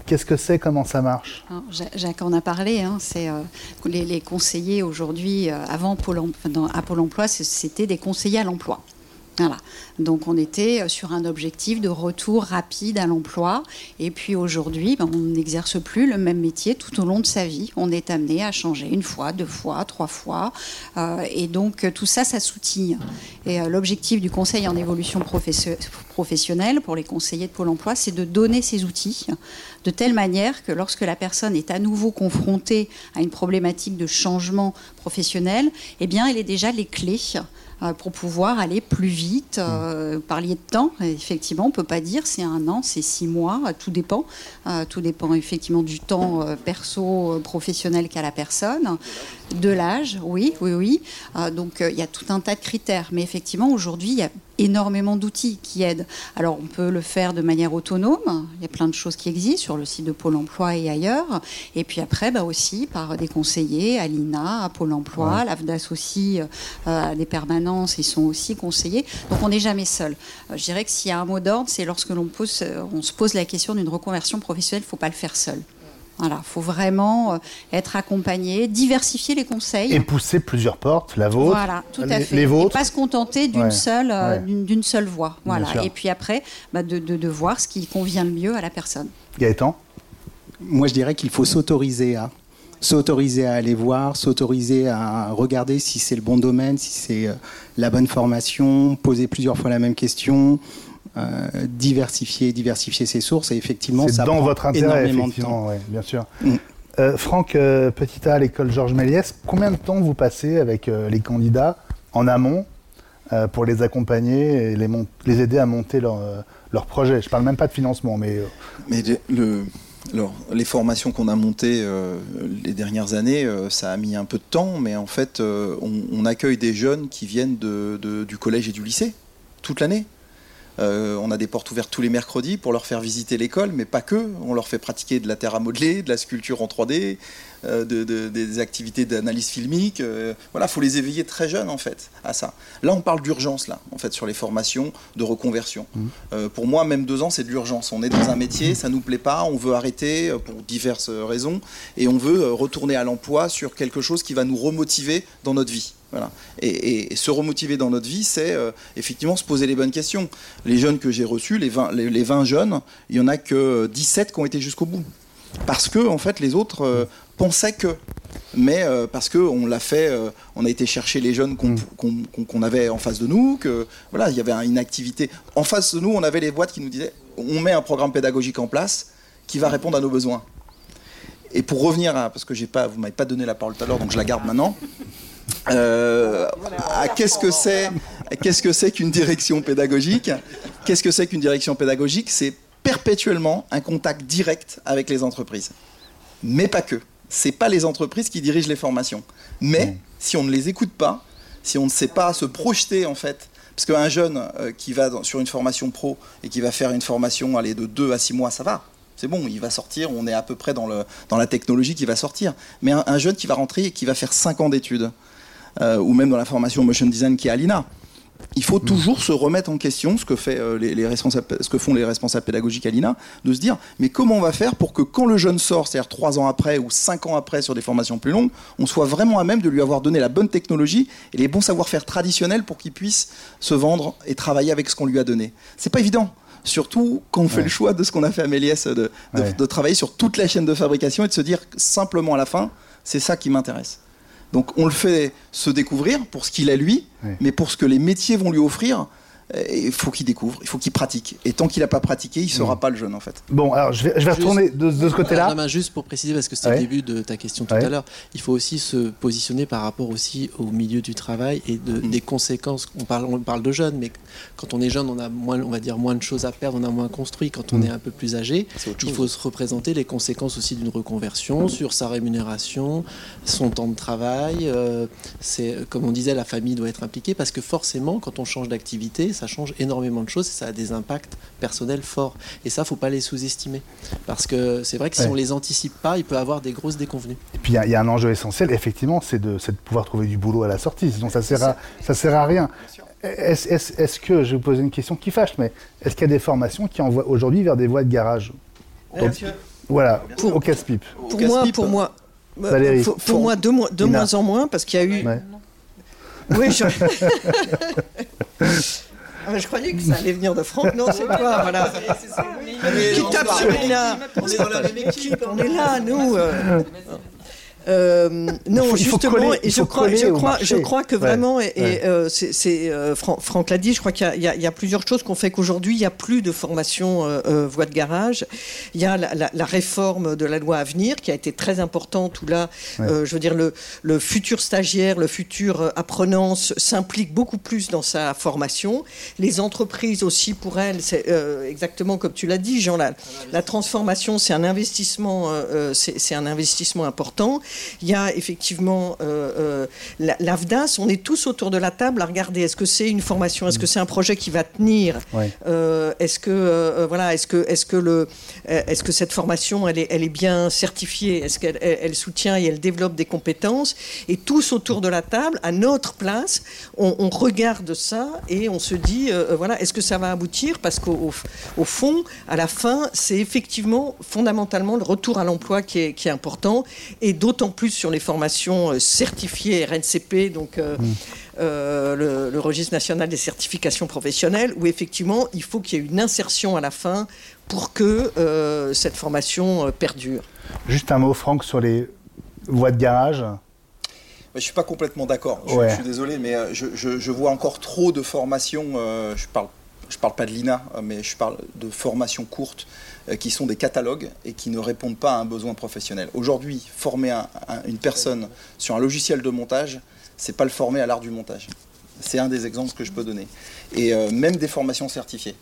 A: Qu'est-ce que c'est Comment ça marche?
C: Jacques en a parlé. Hein, c'est euh, les, conseillers aujourd'hui, euh, avant Pôle, à Pôle Emploi, c'était des conseillers à l'emploi. Voilà. Donc on était euh, sur un objectif de retour rapide à l'emploi. Et puis aujourd'hui, ben, on n'exerce plus le même métier tout au long de sa vie. On est amené à changer une fois, deux fois, trois fois. et donc tout ça, ça soutient. Et l'objectif du Conseil en évolution professionnels, pour les conseillers de Pôle emploi, c'est de donner ces outils de telle manière que lorsque la personne est à nouveau confrontée à une problématique de changement professionnel, eh bien, elle est déjà les clés euh, pour pouvoir aller plus vite. Euh, parliez de temps, effectivement, on ne peut pas dire c'est un an, c'est six mois, tout dépend. Euh, tout dépend effectivement du temps perso, professionnel qu'a la personne, de l'âge, oui, oui, oui. donc il y a tout un tas de critères. Mais effectivement, aujourd'hui, il y a énormément d'outils qui aident. Alors on peut le faire de manière autonome, il y a plein de choses qui existent sur le site de Pôle Emploi et ailleurs, et puis après bah, aussi par des conseillers à l'INA, à Pôle Emploi, l'AFDAS aussi, euh, à des permanences, ils sont aussi conseillers, donc on n'est jamais seul. Euh, je dirais que s'il y a un mot d'ordre, c'est lorsque l'on pose, on se pose la question d'une reconversion professionnelle, il ne faut pas le faire seul. Voilà, faut vraiment euh, être accompagné, diversifier les conseils.
A: Et pousser plusieurs portes, la vôtre,
C: voilà, tout à fait.
A: les vôtres.
C: Et pas se contenter d'une seule, euh, d'une seule voie. Voilà. Et puis après, bah, de, de, voir ce qui convient le mieux à la personne.
A: Gaëtan?
D: Moi, je dirais qu'il faut s'autoriser à s'autoriser à aller voir, s'autoriser à regarder si c'est le bon domaine, si c'est euh, la bonne formation, poser plusieurs fois la même question, euh, diversifier, diversifier ses sources. Et effectivement,
A: ça dans votre intérêt, énormément de temps. bien sûr. Mm. Euh, Franck euh, Petita à l'école Georges Méliès, combien de temps vous passez avec les candidats en amont pour les accompagner et les, les aider à monter leur, leur projet? Je ne parle même pas de financement, mais...
G: Mais le, alors, les formations qu'on a montées les dernières années, ça a mis un peu de temps, mais en fait, on, accueille des jeunes qui viennent de, du collège et du lycée toute l'année. Euh, on a des portes ouvertes tous les mercredis pour leur faire visiter l'école, mais pas que. On leur fait pratiquer de la terre à modeler, de la sculpture en 3D, euh, des activités d'analyse filmique. Euh, voilà, faut les éveiller très jeunes en fait à ça. Là, on parle d'urgence là, en fait, sur les formations de reconversion. Mmh. pour moi, même deux ans, c'est de l'urgence. On est dans un métier, ça nous plaît pas, on veut arrêter pour diverses raisons, et on veut retourner à l'emploi sur quelque chose qui va nous remotiver dans notre vie. Et, se remotiver dans notre vie, c'est euh, effectivement se poser les bonnes questions. Les jeunes que j'ai reçus, les 20, les, 20 jeunes, il n'y en a que 17 qui ont été jusqu'au bout. Parce que, en fait, les autres euh, pensaient que. Mais euh, parce qu'on l'a fait, on a été chercher les jeunes qu'on mm. avait en face de nous, que voilà, il y avait une activité. En face de nous, on avait les boîtes qui nous disaient on met un programme pédagogique en place qui va répondre à nos besoins. Et pour revenir à, parce que j'ai pas, vous m'avez pas donné la parole tout à l'heure, donc je la garde maintenant. Euh, qu'est-ce que c'est qu'est-ce que c'est qu'une direction pédagogique? Qu'est-ce que c'est qu'une direction pédagogique? C'est perpétuellement un contact direct avec les entreprises. Mais pas que. C'est pas les entreprises qui dirigent les formations. Mais mmh. si on ne les écoute pas, si on ne sait pas se projeter en fait, parce qu'un jeune euh, qui va sur une formation pro et qui va faire une formation aller de 2 à 6 mois, ça va. C'est bon, il va sortir, on est à peu près dans, le, dans la technologie qui va sortir. Mais un, un jeune qui va rentrer et qui va faire 5 ans d'études, euh, ou même dans la formation motion design qui est à l'INA. Il faut mm. toujours se remettre en question ce que, fait, euh, les, responsables, ce que font les responsables pédagogiques à l'INA, de se dire mais comment on va faire pour que quand le jeune sort, c'est-à-dire trois ans après ou cinq ans après sur des formations plus longues, on soit vraiment à même de lui avoir donné la bonne technologie et les bons savoir-faire traditionnels pour qu'il puisse se vendre et travailler avec ce qu'on lui a donné. C'est pas évident surtout quand on fait le choix de ce qu'on a fait à Méliès, de, de, travailler sur toute la chaîne de fabrication et de se dire simplement à la fin, c'est ça qui m'intéresse. Donc on le fait se découvrir pour ce qu'il a lui, mais pour ce que les métiers vont lui offrir, il faut qu'il découvre, il faut qu'il pratique. Et tant qu'il n'a pas pratiqué, il ne sera mm. pas le jeune en fait.
A: Bon, alors je vais, je vais retourner de, ce côté-là.
F: juste pour préciser, parce que c'était le début de ta question tout à l'heure, il faut aussi se positionner par rapport aussi au milieu du travail et de, mm. des conséquences. On parle, on parle de jeunes, mais quand on est jeune, on a moins, on va dire, moins de choses à perdre, on a moins construit. Quand on mm. est un peu plus âgé, il faut se représenter les conséquences aussi d'une reconversion sur sa rémunération, son temps de travail. Euh, c'est comme on disait, la famille doit être impliquée parce que forcément, quand on change d'activité, ça change énormément de choses et ça a des impacts personnels forts. Et ça, faut pas les sous-estimer. Parce que c'est vrai que si on les anticipe pas, il peut avoir des grosses déconvenues.
A: Et puis il y, a un enjeu essentiel, effectivement, c'est de, pouvoir trouver du boulot à la sortie. Sinon, ça sert à, ça sert à rien. Est-ce que, je vais vous poser une question qui fâche, mais est-ce qu'il y a des formations qui envoient aujourd'hui vers des voies de garage? Voilà, au casse-pipe.
B: Pour, moi, pour moi, pour, moi, de, moins en moins, parce qu'il y a eu. Oui, je... Ah, je croyais que ça allait venir de Franck. Non, c'est toi, voilà. Qui tape sur Lina. On est dans la même équipe. On est là, nous. Euh. euh, non, justement, et je crois, je crois, je crois que vraiment, et, euh, c'est, euh, Franck l'a dit, je crois qu'il y, y, a plusieurs choses qu'on fait qu'aujourd'hui, il n'y a plus de formation voie de garage. Il y a la, la, réforme de la loi à venir qui a été très importante, où là, je veux dire, le, le, futur stagiaire, le futur apprenant s'implique beaucoup plus dans sa formation. Les entreprises aussi, pour elles, c'est exactement comme tu l'as dit, Jean, la, la transformation, c'est un investissement, c'est un investissement important. Il y a effectivement euh, euh, l'AFDAS. On est tous autour de la table à regarder. Est-ce que c'est une formation, est-ce que c'est un projet qui va tenir, euh, est-ce que voilà, est-ce que est-ce que le est-ce que cette formation elle est elle est bien certifiée, est-ce qu'elle elle, soutient et elle développe des compétences? Et tous autour de la table à notre place, on, regarde ça et on se dit voilà, est-ce que ça va aboutir? Parce qu'au au fond, à la fin, c'est effectivement fondamentalement le retour à l'emploi qui est, qui est important. Et d'autant en plus sur les formations euh, certifiées RNCP, donc euh, mm. euh, le, registre national des certifications professionnelles, où effectivement il faut qu'il y ait une insertion à la fin pour que cette formation perdure.
A: Juste un mot, Franck, sur les voies de garage.
G: Je ne suis pas complètement d'accord. Je, suis désolé, mais je, vois encore trop de formations. je parle, je parle pas de l'INA, mais je parle de formations courtes qui sont des catalogues et qui ne répondent pas à un besoin professionnel. Aujourd'hui, former une personne sur un logiciel de montage, c'est pas le former à l'art du montage. C'est un des exemples que je peux donner. Et euh, même des formations certifiées.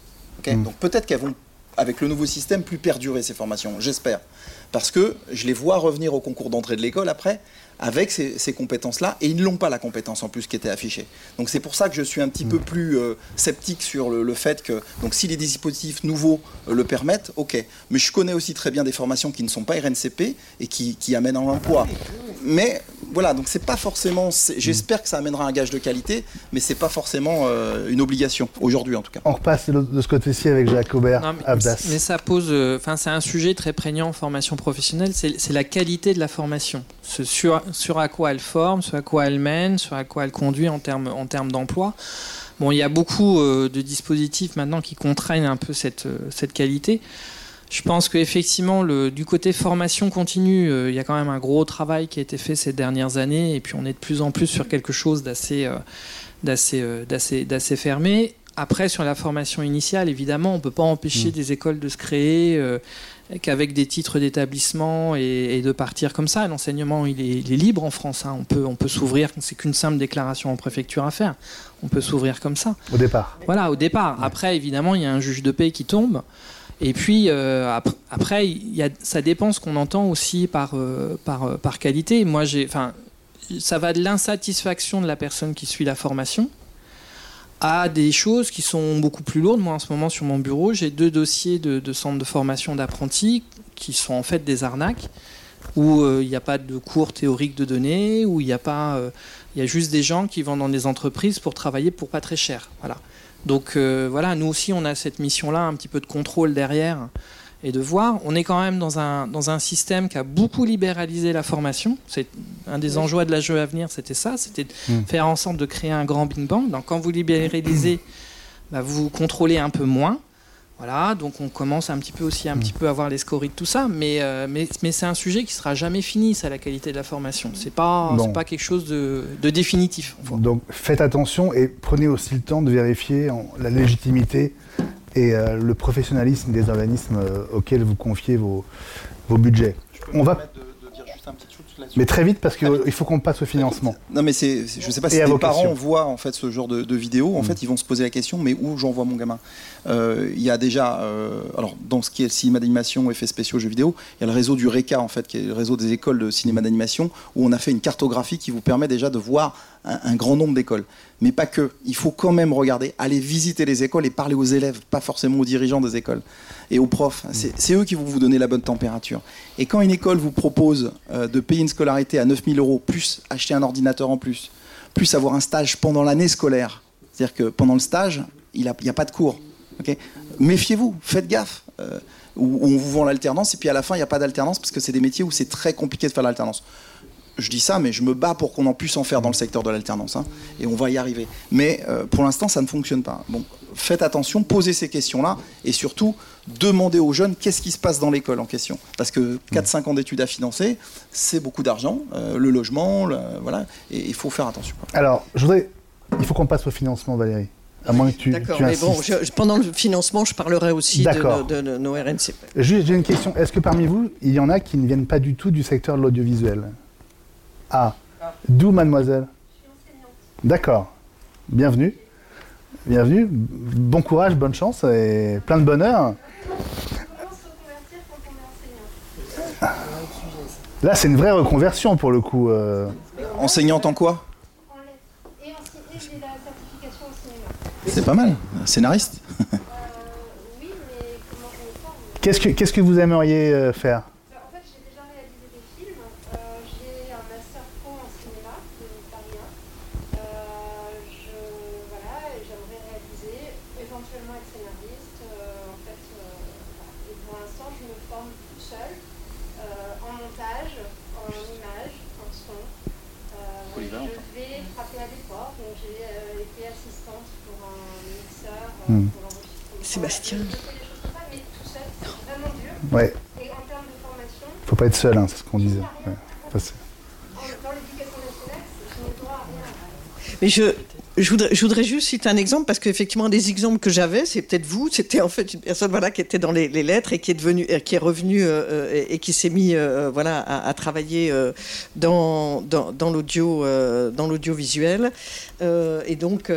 G: Hmm. Donc peut-être qu'elles vont, avec le nouveau système, plus perdurer ces formations, j'espère. Parce que je les vois revenir au concours d'entrée de l'école après avec ces, compétences-là, et ils ne l'ont pas la compétence en plus qui était affichée. Donc c'est pour ça que je suis un petit peu mm. plus euh, sceptique sur le, fait que, donc si les dispositifs nouveaux euh, le permettent, ok. Mais je connais aussi très bien des formations qui ne sont pas RNCP et qui, qui amènent un emploi. Mais voilà, donc c'est pas forcément, j'espère que ça amènera un gage de qualité, mais c'est pas forcément euh, une obligation, aujourd'hui en tout cas.
A: On repasse de ce côté-ci avec Jacques Aubert, Abdas.
E: Mais ça pose, enfin c'est un sujet très prégnant en formation professionnelle, c'est la qualité de la formation. Ce sur, sur à quoi elle forme, sur à quoi elle mène, sur à quoi elle conduit en termes en termes d'emploi. Bon, il y a beaucoup euh, de dispositifs maintenant qui contraignent un peu cette, euh, cette qualité. Je pense qu'effectivement, du côté formation continue, euh, il y a quand même un gros travail qui a été fait ces dernières années, et puis on est de plus en plus sur quelque chose d'assez, fermé. Après, sur la formation initiale, évidemment, on ne peut pas empêcher mmh. des écoles de se créer qu'avec des titres d'établissement et, de partir comme ça. L'enseignement, il, est, libre en France. Hein. On peut, on peut s'ouvrir, c'est qu'une simple déclaration en préfecture à faire. On peut s'ouvrir comme ça.
A: Au départ.
E: Voilà, au départ. Après, évidemment, il y a un juge de paix qui tombe. Et puis, euh, après, y a, ça dépend ce qu'on entend aussi par, euh, par, euh, par qualité. Moi, j'ai, enfin, ça va de l'insatisfaction de la personne qui suit la formation à des choses qui sont beaucoup plus lourdes. Moi, en ce moment, sur mon bureau, j'ai deux dossiers de, centres de formation d'apprentis qui sont en fait des arnaques, où euh, il n'y a pas de cours théoriques de données, où il n'y a pas, euh, il y a juste des gens qui vont dans des entreprises pour travailler pour pas très cher. Voilà. Donc euh, voilà, nous aussi, on a cette mission-là, un petit peu de contrôle derrière et de voir. On est quand même dans un, dans un système qui a beaucoup libéralisé la formation. C'est un des enjeux de la jeu à venir, c'était ça, c'était de hmm. faire en sorte de créer un grand Big Bang. Donc quand vous libéralisez, bah, vous contrôlez un peu moins. Voilà, donc on commence un petit peu aussi un petit hmm. peu à voir les scories de tout ça, mais, euh, mais, mais c'est un sujet qui sera jamais fini, ça, la qualité de la formation. C'est pas, pas quelque chose de, de définitif.
A: Donc faites attention et prenez aussi le temps de vérifier la légitimité et euh, le professionnalisme des organismes euh, auxquels vous confiez vos, vos budgets.
G: On va
A: mais très vite parce qu'il faut qu'on passe au financement.
G: Non mais c'est, je ne sais pas si les parents voient en fait ce genre de, de vidéos. En mm. fait, ils vont se poser la question, mais où j'envoie mon gamin? Euh, Il y a déjà, alors dans ce qui est le cinéma d'animation, effets spéciaux, jeux vidéo, il y a le réseau du RECA en fait, qui est le réseau des écoles de cinéma d'animation, où on a fait une cartographie qui vous permet déjà de voir un, grand nombre d'écoles. Mais pas que. Il faut quand même regarder, aller visiter les écoles et parler aux élèves, pas forcément aux dirigeants des écoles et aux profs. C'est eux qui vont vous donner la bonne température. Et quand une école vous propose euh, de payer une scolarité à 9000 euros, plus acheter un ordinateur en plus, plus avoir un stage pendant l'année scolaire, c'est-à-dire que pendant le stage, il n'y a, pas de cours. Méfiez-vous, faites gaffe. Euh, où, on vous vend l'alternance et puis à la fin, il n'y a pas d'alternance parce que c'est des métiers où c'est très compliqué de faire l'alternance je dis ça, mais je me bats pour qu'on en puisse en faire dans le secteur de l'alternance. Hein, et on va y arriver. Mais euh, pour l'instant, ça ne fonctionne pas. Bon, faites attention, posez ces questions-là. Et surtout, demandez aux jeunes qu'est-ce qui se passe dans l'école en question. Parce que 4-5 ans d'études à financer, c'est beaucoup d'argent. Euh, le logement, voilà. Et il faut faire attention.
A: Alors, je voudrais. Il faut qu'on passe au financement, Valérie. À moins que tu.
B: D'accord, mais bon, pendant le financement, je parlerai aussi de, de, nos RNCP.
A: Juste, j'ai une question. Est-ce que parmi vous, il y en a qui ne viennent pas du tout du secteur de l'audiovisuel? Ah, d'où mademoiselle? Je suis enseignante. D'accord. Bienvenue. Bienvenue. Bon courage, bonne chance et plein de bonheur. Là, c'est une vraie reconversion pour le coup. Euh.
G: Enseignante en quoi? C'est pas mal. Scénariste? Oui, mais
A: comment Qu'est-ce que, qu'est-ce que vous aimeriez euh, faire?
B: Hmm. Sébastien.
A: Ouais. Faut pas être seul, hein, c'est ce qu'on disait.
B: mais je, je voudrais, je voudrais, juste citer un exemple parce qu'effectivement, un des exemples que j'avais, c'est peut-être vous. C'était en fait une personne voilà qui était dans les, lettres et qui est devenue, euh, qui est revenue euh, euh, et, qui s'est mis voilà à, travailler dans, dans, dans l'audio dans l'audiovisuel. et donc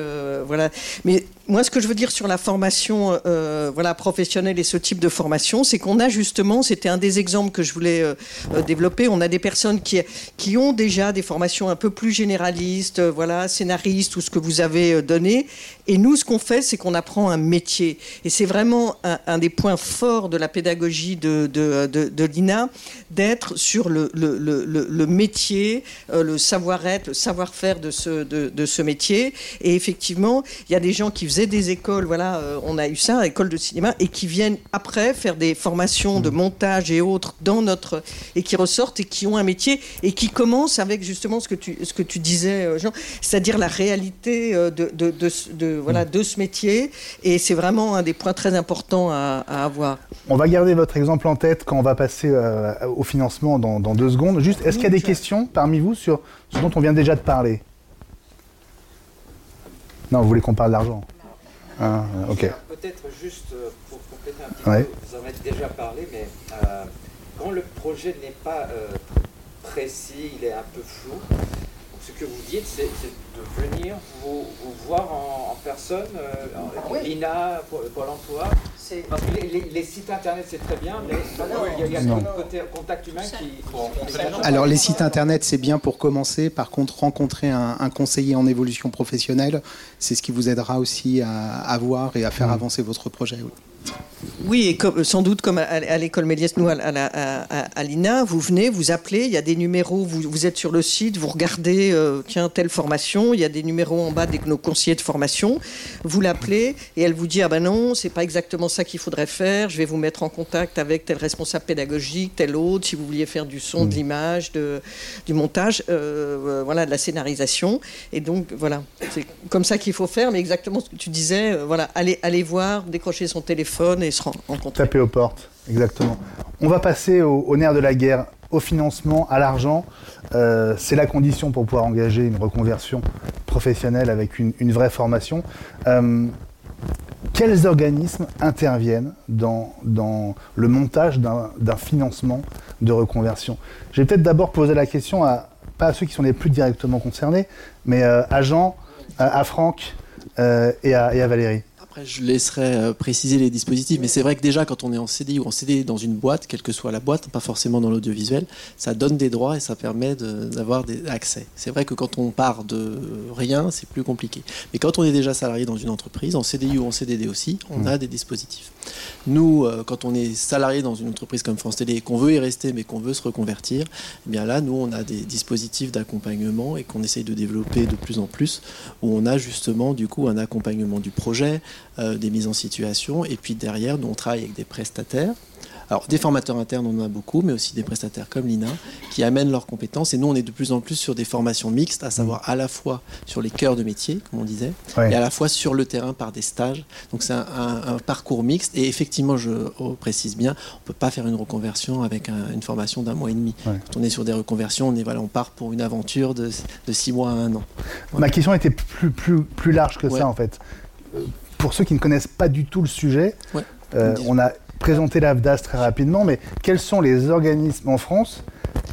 B: voilà. Mais moi, ce que je veux dire sur la formation euh, voilà, professionnelle et ce type de formation, c'est qu'on a justement, c'était un des exemples que je voulais euh, euh, développer, on a des personnes qui, qui ont déjà des formations un peu plus généralistes, voilà, scénaristes ou ce que vous avez donné. Et nous, ce qu'on fait, c'est qu'on apprend un métier. Et c'est vraiment un, des points forts de la pédagogie de, de, de, l'INA, d'être sur le, le, le, le métier, le savoir-être, le savoir-faire de ce, de, de ce métier. Et effectivement, il y a des gens qui des écoles, voilà, euh, on a eu ça, école de cinéma, et qui viennent après faire des formations de mm. montage et autres dans notre et qui ressortent et qui ont un métier et qui commencent avec justement ce que tu ce que tu disais, euh, Jean, c'est-à-dire la réalité euh, de, de, de, voilà mm. de ce métier. Et c'est vraiment un des points très importants à, avoir.
A: On va garder votre exemple en tête quand on va passer au financement dans, dans, deux secondes. Juste, est-ce qu'il y a des questions parmi vous sur ce dont on vient déjà de parler? Non, vous voulez qu'on parle d'argent?
H: Ah, Peut-être juste euh, pour compléter un petit peu, vous en avez déjà parlé, mais euh, quand le projet n'est pas euh, précis, il est un peu flou, ce que vous dites, c'est de venir vous, voir en, personne, euh, l'INA, Pôle emploi. Parce que les, sites internet, c'est très bien, mais il y a, un côté contact humain qui.
D: Alors, les sites internet, c'est bien pour commencer. Par contre, rencontrer un, conseiller en évolution professionnelle, c'est ce qui vous aidera aussi à, à voir et à faire mmh. avancer votre projet.
B: Oui, et sans doute comme à, l'école Méliès, nous, à, l'INA, vous venez, vous appelez, il y a des numéros, vous, vous êtes sur le site, vous regardez, euh, tiens, telle formation, il y a des numéros en bas de nos conseillers de formation, vous l'appelez et elle vous dit, ah ben non, c'est pas exactement ça qu'il faudrait faire, je vais vous mettre en contact avec tel responsable pédagogique, tel autre, si vous vouliez faire du son, de mmh. l'image, du montage, euh, euh, voilà, de la scénarisation. Et donc, voilà, c'est comme ça qu'il faut faire, mais exactement ce que tu disais, voilà, aller, aller voir, décrocher son téléphone et
A: Taper aux portes, exactement. On va passer au, nerf de la guerre, au financement, à l'argent. Euh, c'est la condition pour pouvoir engager une reconversion professionnelle avec une, vraie formation. Euh, quels organismes interviennent dans, dans le montage d'un financement de reconversion? Je vais peut-être d'abord poser la question à, pas à ceux qui sont les plus directement concernés, mais euh, à Franck et à Valérie.
F: Après, je laisserai euh, préciser les dispositifs, mais c'est vrai que déjà, quand on est en CDI ou en CDI dans une boîte, quelle que soit la boîte, pas forcément dans l'audiovisuel, ça donne des droits et ça permet d'avoir des accès. C'est vrai que quand on part de rien, c'est plus compliqué. Mais quand on est déjà salarié dans une entreprise, en CDI ou en CDD aussi, on mmh. a des dispositifs. Nous, euh, quand on est salarié dans une entreprise comme France Télé et qu'on veut y rester, mais qu'on veut se reconvertir, eh bien là, nous, on a des dispositifs d'accompagnement et qu'on essaye de développer de plus en plus, où on a justement, du coup, un accompagnement du projet, euh, des mises en situation. Et puis derrière, nous, on travaille avec des prestataires Alors, des formateurs internes, on en a beaucoup, mais aussi des prestataires comme l'INA qui amènent leurs compétences. Et nous, on est de plus en plus sur des formations mixtes, à savoir à la fois sur les cœurs de métier, comme on disait, et à la fois sur le terrain par des stages. Donc, c'est un, parcours mixte. Et effectivement, je précise bien, on ne peut pas faire une reconversion avec une formation d'un mois et demi. Quand on est sur des reconversions, on, est, voilà, on part pour une aventure de, six mois à un an.
A: Ma question était plus, plus, plus large que ça, en fait. Pour ceux qui ne connaissent pas du tout le sujet, euh, on a présenté l'AFDAS très rapidement, mais quels sont les organismes en France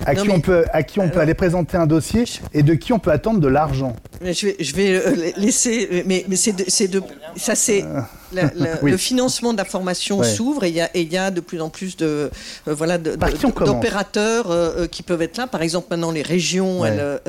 A: à qui, on peut, à qui on peut aller présenter un dossier et de qui on peut attendre de l'argent
B: je vais, je vais euh, laisser, mais, mais c'est de, de, ça c'est euh, le financement de la formation s'ouvre et il y, a, y a de plus en plus de euh, voilà d'opérateurs qui peuvent être là. Par exemple, maintenant les régions, elles,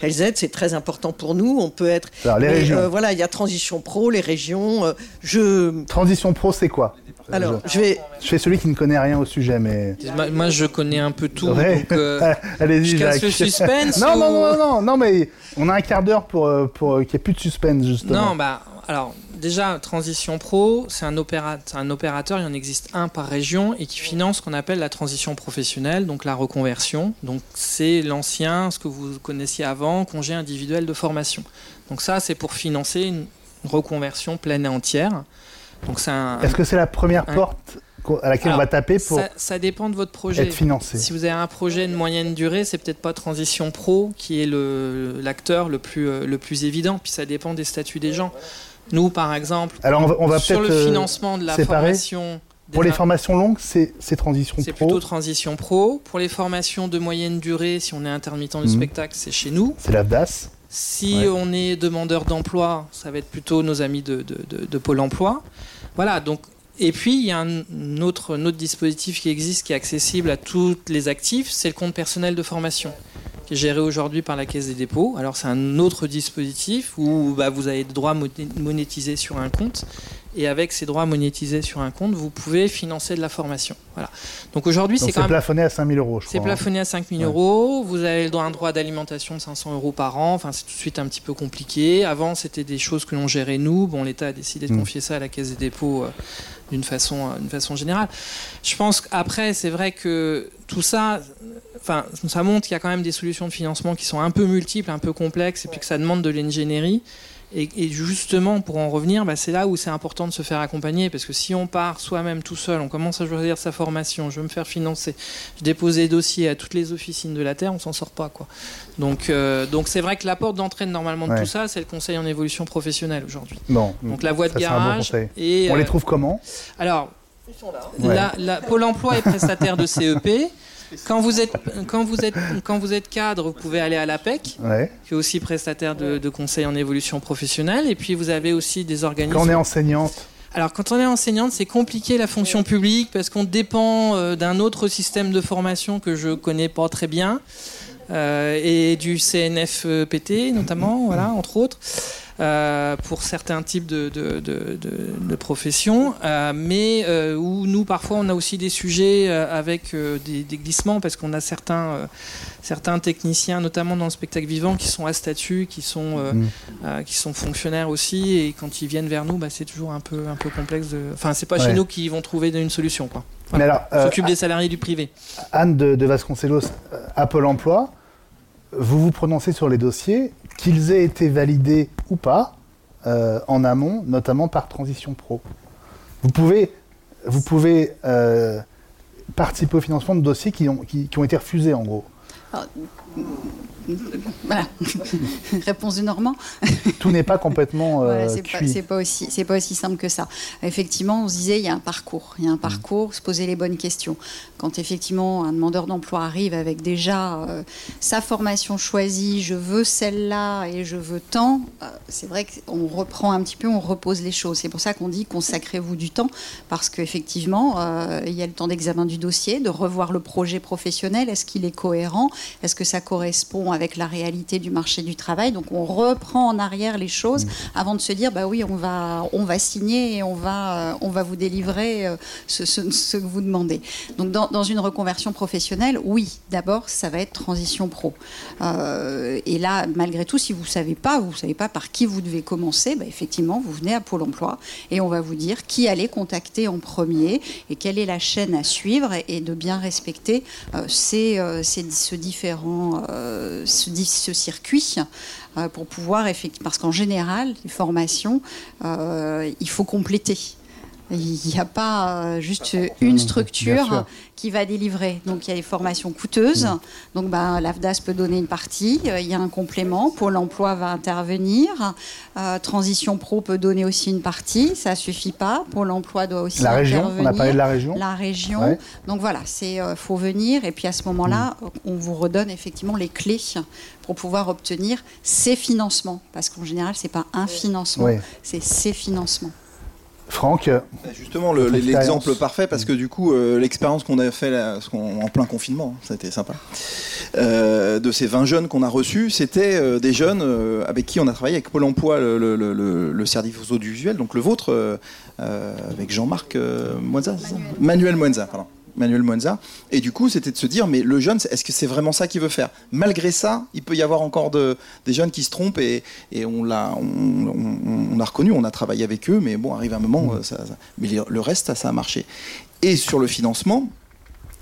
B: elles, aident, c'est très important pour nous. On peut être.
A: Alors, les régions.
B: voilà, il y a Transition Pro, les régions. je.
A: Transition Pro, c'est quoi?
B: Alors, je, vais.
A: Je fais celui qui ne connaît rien au sujet, mais.
E: Moi, je connais un peu tout. Euh,
A: Allez-y,
E: je casse le suspense.
A: non, non, non, non, non, mais on a un quart d'heure pour, euh, pour qu'il n'y ait plus de suspense, justement.
E: Non, bah, alors, déjà, Transition Pro, c'est un, opérateur, un opérateur, il en existe un par région, et qui finance ce qu'on appelle la transition professionnelle, donc la reconversion. Donc, c'est l'ancien, ce que vous connaissiez avant, congé individuel de formation. Donc, ça, c'est pour financer une reconversion pleine et entière.
A: Est-ce que c'est la première porte à laquelle on va taper pour
E: ça, dépend de votre projet.
A: être financé
E: Si vous avez un projet de moyenne durée, c'est peut-être pas Transition Pro qui est l'acteur le, plus, euh, le plus évident, puis ça dépend des statuts des gens. Nous, par exemple,
A: Alors on va,
E: sur le euh, financement de la formation...
A: Pour les formations longues, c'est Transition Pro
E: C'est plutôt Transition Pro. Pour les formations de moyenne durée, si on est intermittent du mhm. spectacle, c'est chez nous.
A: C'est l'AFDAS
E: si on est demandeur d'emploi, ça va être plutôt nos amis de, de Pôle emploi. Voilà, donc et puis, il y a un autre, autre, dispositif qui existe, qui est accessible à tous les actifs, c'est le compte personnel de formation, qui est géré aujourd'hui par la Caisse des dépôts. Alors, c'est un autre dispositif où bah, vous avez des droits monétisés sur un compte et avec ces droits monétisés sur un compte, vous pouvez financer de la formation. Voilà. Donc aujourd'hui, c'est quand même.
A: plafonné à 5 000 euros, je
E: crois. C'est plafonné à 5 000 euros. Vous avez le droit, un droit d'alimentation de 500 euros par an. Enfin, c'est tout de suite un petit peu compliqué. Avant, c'était des choses que l'on gérait nous. Bon, l'État a décidé de mm. confier ça à la Caisse des dépôts euh, d'une façon, euh, façon générale. Je pense qu'après, c'est vrai que tout ça. Enfin, ça montre qu'il y a quand même des solutions de financement qui sont un peu multiples, un peu complexes, et puis que ça demande de l'ingénierie. Et, justement, pour en revenir, bah, c'est là où c'est important de se faire accompagner, parce que si on part soi-même tout seul, on commence à choisir sa formation, je veux me faire financer, je dépose des dossiers à toutes les officines de la Terre, on s'en sort pas. Quoi. Donc euh, donc c'est vrai que la porte d'entrée normalement de tout ça, c'est le conseil en évolution professionnelle aujourd'hui.
A: Bon,
E: donc la voie de garage.
A: et, on les euh, trouve comment?
E: Alors, la, la, Pôle emploi est prestataire de CEP. Quand vous êtes, quand vous êtes, quand vous êtes cadre, vous pouvez aller à l'APEC, qui est aussi prestataire de, de, conseil en évolution professionnelle. Et puis vous avez aussi des organismes.
A: Quand on est enseignante.
E: Alors quand on est enseignante, c'est compliqué la fonction publique parce qu'on dépend euh, d'un autre système de formation que je connais pas très bien. Euh, et du CNFPT notamment, voilà, entre autres. Euh, pour certains types de, de, de, de professions, euh, mais euh, où nous, parfois, on a aussi des sujets avec des, des, glissements, parce qu'on a certains, certains techniciens, notamment dans le spectacle vivant, qui sont à statut, qui sont, mm. qui sont fonctionnaires aussi, et quand ils viennent vers nous, bah, c'est toujours un peu, un peu complexe. Enfin, c'est pas chez nous qu'ils vont trouver une solution. Quoi. Voilà. S'occupe des salariés du privé.
A: Anne de, Vasconcelos, Apple Emploi, vous vous prononcez sur les dossiers qu'ils aient été validés ou pas euh, en amont, notamment par Transition Pro. Vous pouvez, vous pouvez euh, participer au financement de dossiers qui ont, qui ont été refusés, en gros.
C: Voilà. Réponse du Normand.
A: Tout n'est pas complètement.
C: Euh, c'est pas, aussi, c'est pas aussi simple que ça. Effectivement, on se disait il y a un parcours, il y a un mm. parcours, se poser les bonnes questions. Quand effectivement un demandeur d'emploi arrive avec déjà euh, sa formation choisie, je veux celle-là et je veux tant, euh, c'est vrai qu'on reprend un petit peu, on repose les choses. C'est pour ça qu'on dit consacrez-vous du temps parce qu'effectivement il y a le temps d'examen du dossier, de revoir le projet professionnel. Est-ce qu'il est cohérent? Est-ce que ça correspond avec la réalité du marché du travail. Donc on reprend en arrière les choses mmh. avant de se dire bah oui, on va, on va signer et on va, on va vous délivrer ce, ce, que vous demandez. Donc dans, dans une reconversion professionnelle, oui, d'abord ça va être transition pro. et là, malgré tout, si vous ne savez pas, vous ne savez pas par qui vous devez commencer, bah, effectivement, vous venez à Pôle emploi et on va vous dire qui allez contacter en premier et quelle est la chaîne à suivre et, de bien respecter euh, ces, euh, ce différent, euh, ce, circuit pour pouvoir effectivement, parce qu'en général, les formations, il faut compléter. Il n'y a pas euh, juste une structure qui va délivrer. Donc il y a des formations coûteuses. Mm. Donc ben, l'AFDAS peut donner une partie. Euh, il y a un complément. Pôle emploi va intervenir. Euh, Transition Pro peut donner aussi une partie. Ça ne suffit pas. Pôle emploi doit aussi
A: la
C: intervenir.
A: Région, on a parlé de la région.
C: La région. Donc voilà, il faut venir. Et puis à ce moment-là, mm. on vous redonne effectivement les clés pour pouvoir obtenir ces financements. Parce qu'en général, ce n'est pas un financement, c'est ces financements.
A: Franck
G: bah, Justement, l'exemple parfait, parce que du coup, euh, l'expérience qu'on a fait en plein confinement, ça a été sympa, euh, de ces 20 jeunes qu'on a reçus, c'était euh, des jeunes avec qui on a travaillé avec Pôle emploi, le, le, service audiovisuel, donc le vôtre, avec Jean-Marc Moenza, Manuel, Manuel pardon. Manuel Monza. Et du coup, c'était de se dire, mais le jeune, est-ce que c'est vraiment ça qu'il veut faire? Malgré ça, il peut y avoir encore de, des jeunes qui se trompent et, on l'a on, a reconnu, on a travaillé avec eux, mais bon, arrive un moment, mmh. ça, mais le reste, ça a marché. Et sur le financement,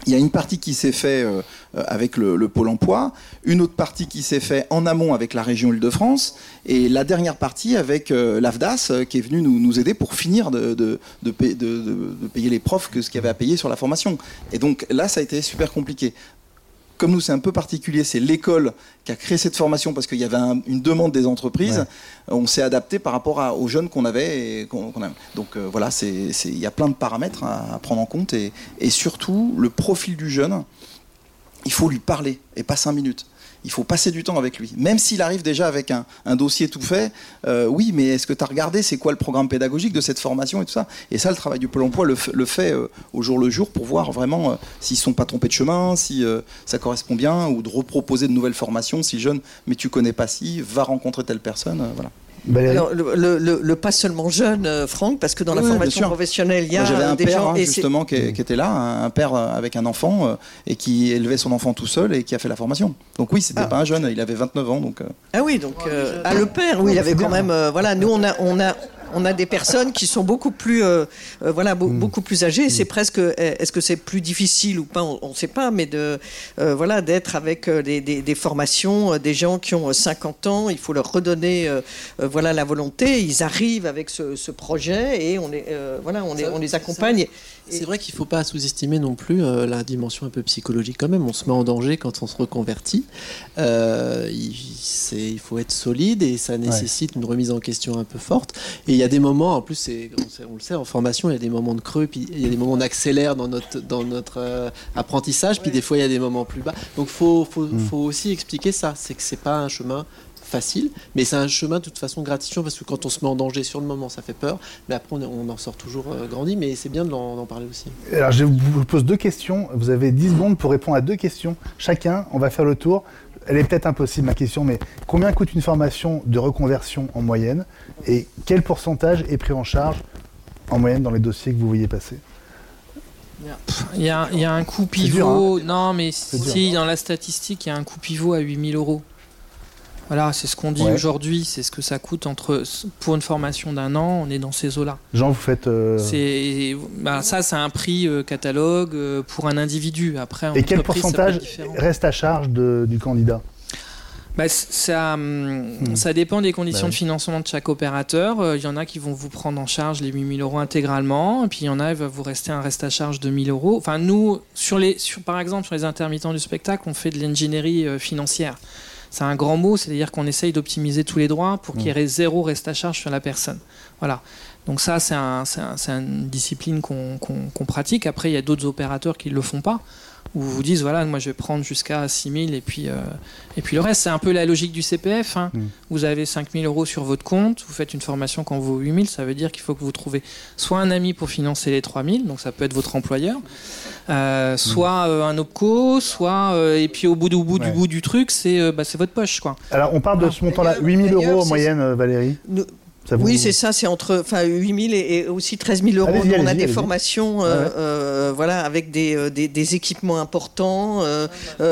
G: il y a une partie qui s'est faite euh, avec le, Pôle emploi, une autre partie qui s'est faite en amont avec la région Île-de-France, et la dernière partie avec euh, l'AFDAS euh, qui est venu nous, aider pour finir de, de, payer les profs que ce qu'il y avait à payer sur la formation. Et donc là, ça a été super compliqué comme nous c'est un peu particulier, c'est l'école qui a créé cette formation parce qu'il y avait une demande des entreprises, on s'est adapté par rapport aux jeunes qu'on avait. Et Donc euh, voilà, il y a plein de paramètres à, prendre en compte et, et, surtout le profil du jeune, il faut lui parler et pas cinq minutes il faut passer du temps avec lui. Même s'il arrive déjà avec un, dossier tout fait, euh, oui, mais est-ce que tu as regardé c'est quoi le programme pédagogique de cette formation et tout ça? Et ça, le travail du Pôle emploi le, fait euh, au jour le jour pour voir vraiment euh, s'ils ne sont pas trompés de chemin, si ça correspond bien, ou de reproposer de nouvelles formations si jeune, mais tu connais pas si, va rencontrer telle personne. voilà.
B: Alors, le, pas seulement jeune, euh, Franck, parce que dans la formation professionnelle, il y a
G: J'avais un
B: des
G: père,
B: gens,
G: hein, justement, qui, était là, un père euh, avec un enfant, euh, et qui élevait son enfant tout seul et qui a fait la formation. Donc oui, c'était ah. pas un jeune, il avait 29 ans. Donc,
B: Ah oui, donc ah, le père, oui, il avait quand même... voilà, nous, on a, on a, on a des personnes qui sont beaucoup plus, euh, euh, voilà, mm. beaucoup plus âgées. C'est mm. presque, est-ce que c'est plus difficile ou pas? On ne sait pas, mais de, euh, voilà, d'être avec des, formations, des gens qui ont 50 ans, il faut leur redonner, voilà, la volonté. Ils arrivent avec ce, projet et on les, voilà, on, on les accompagne.
F: C'est vrai qu'il ne faut pas sous-estimer non plus euh, la dimension un peu psychologique quand même. On se met en danger quand on se reconvertit. Euh, il, il, faut être solide et ça nécessite une remise en question un peu forte. Et y a des moments, en plus, on, le sait, en formation, il y a des moments de creux, puis il y a des moments on accélère dans notre, dans notre euh, apprentissage, puis des fois il y a des moments plus bas. Donc il faut, faut, mm. faut, aussi expliquer ça. C'est que c'est pas un chemin facile, mais c'est un chemin de toute façon gratifiant parce que quand on se met en danger sur le moment, ça fait peur, mais après on, en sort toujours euh, grandi, mais c'est bien d'en parler aussi.
A: Alors je vous pose deux questions, vous avez 10 secondes pour répondre à deux questions chacun, on va faire le tour. Elle est peut-être impossible ma question, mais combien coûte une formation de reconversion en moyenne? Et quel pourcentage est pris en charge en moyenne dans les dossiers que vous voyez passer?
E: Il y, a, il y a un coût pivot. Hein. non, mais si, dans la statistique, il y a un coût pivot à 8000 euros. Voilà, c'est ce qu'on dit aujourd'hui, c'est ce que ça coûte entre pour une formation d'un an, on est dans ces eaux-là.
A: Jean, vous faites. Euh,
E: c'est bah, ça, c'est un prix euh, catalogue euh, pour un individu. Après,
A: et quel pourcentage reste à charge du candidat?
E: Bah, ça, hum, hmm. ça dépend des conditions bah de financement de chaque opérateur. Il y en a qui vont vous prendre en charge les 8000 euros intégralement, et puis il y en a qui va vous rester un reste à charge de 1000 euros. Enfin, nous, sur les, sur, par exemple, sur les intermittents du spectacle, on fait de l'ingénierie financière c'est un grand mot, c'est-à-dire qu'on essaye d'optimiser tous les droits pour qu'il y ait zéro reste à charge sur la personne. Voilà. Donc ça, c'est un, une discipline qu'on pratique. Après, il y a d'autres opérateurs qui ne le font pas. Où vous vous dites voilà, moi je vais prendre jusqu'à 6 000 et puis, euh, et puis le reste. C'est un peu la logique du CPF. Hein. Mm. Vous avez 5 000 euros sur votre compte, vous faites une formation quand vous 8 000, ça veut dire qu'il faut que vous trouvez soit un ami pour financer les 3 000, donc ça peut être votre employeur, euh, soit mm. euh, un OPCO, soit. et puis au bout, du, bout, du bout du truc, c'est bah, votre poche. Quoi.
A: Alors on parle de ce montant-là, 8 000 euros en moyenne, Valérie
B: oui, c'est ça, c'est entre enfin, 8 000 et, aussi 13 000 euros. on a des formations euh, euh, voilà, avec des, euh, des, équipements importants,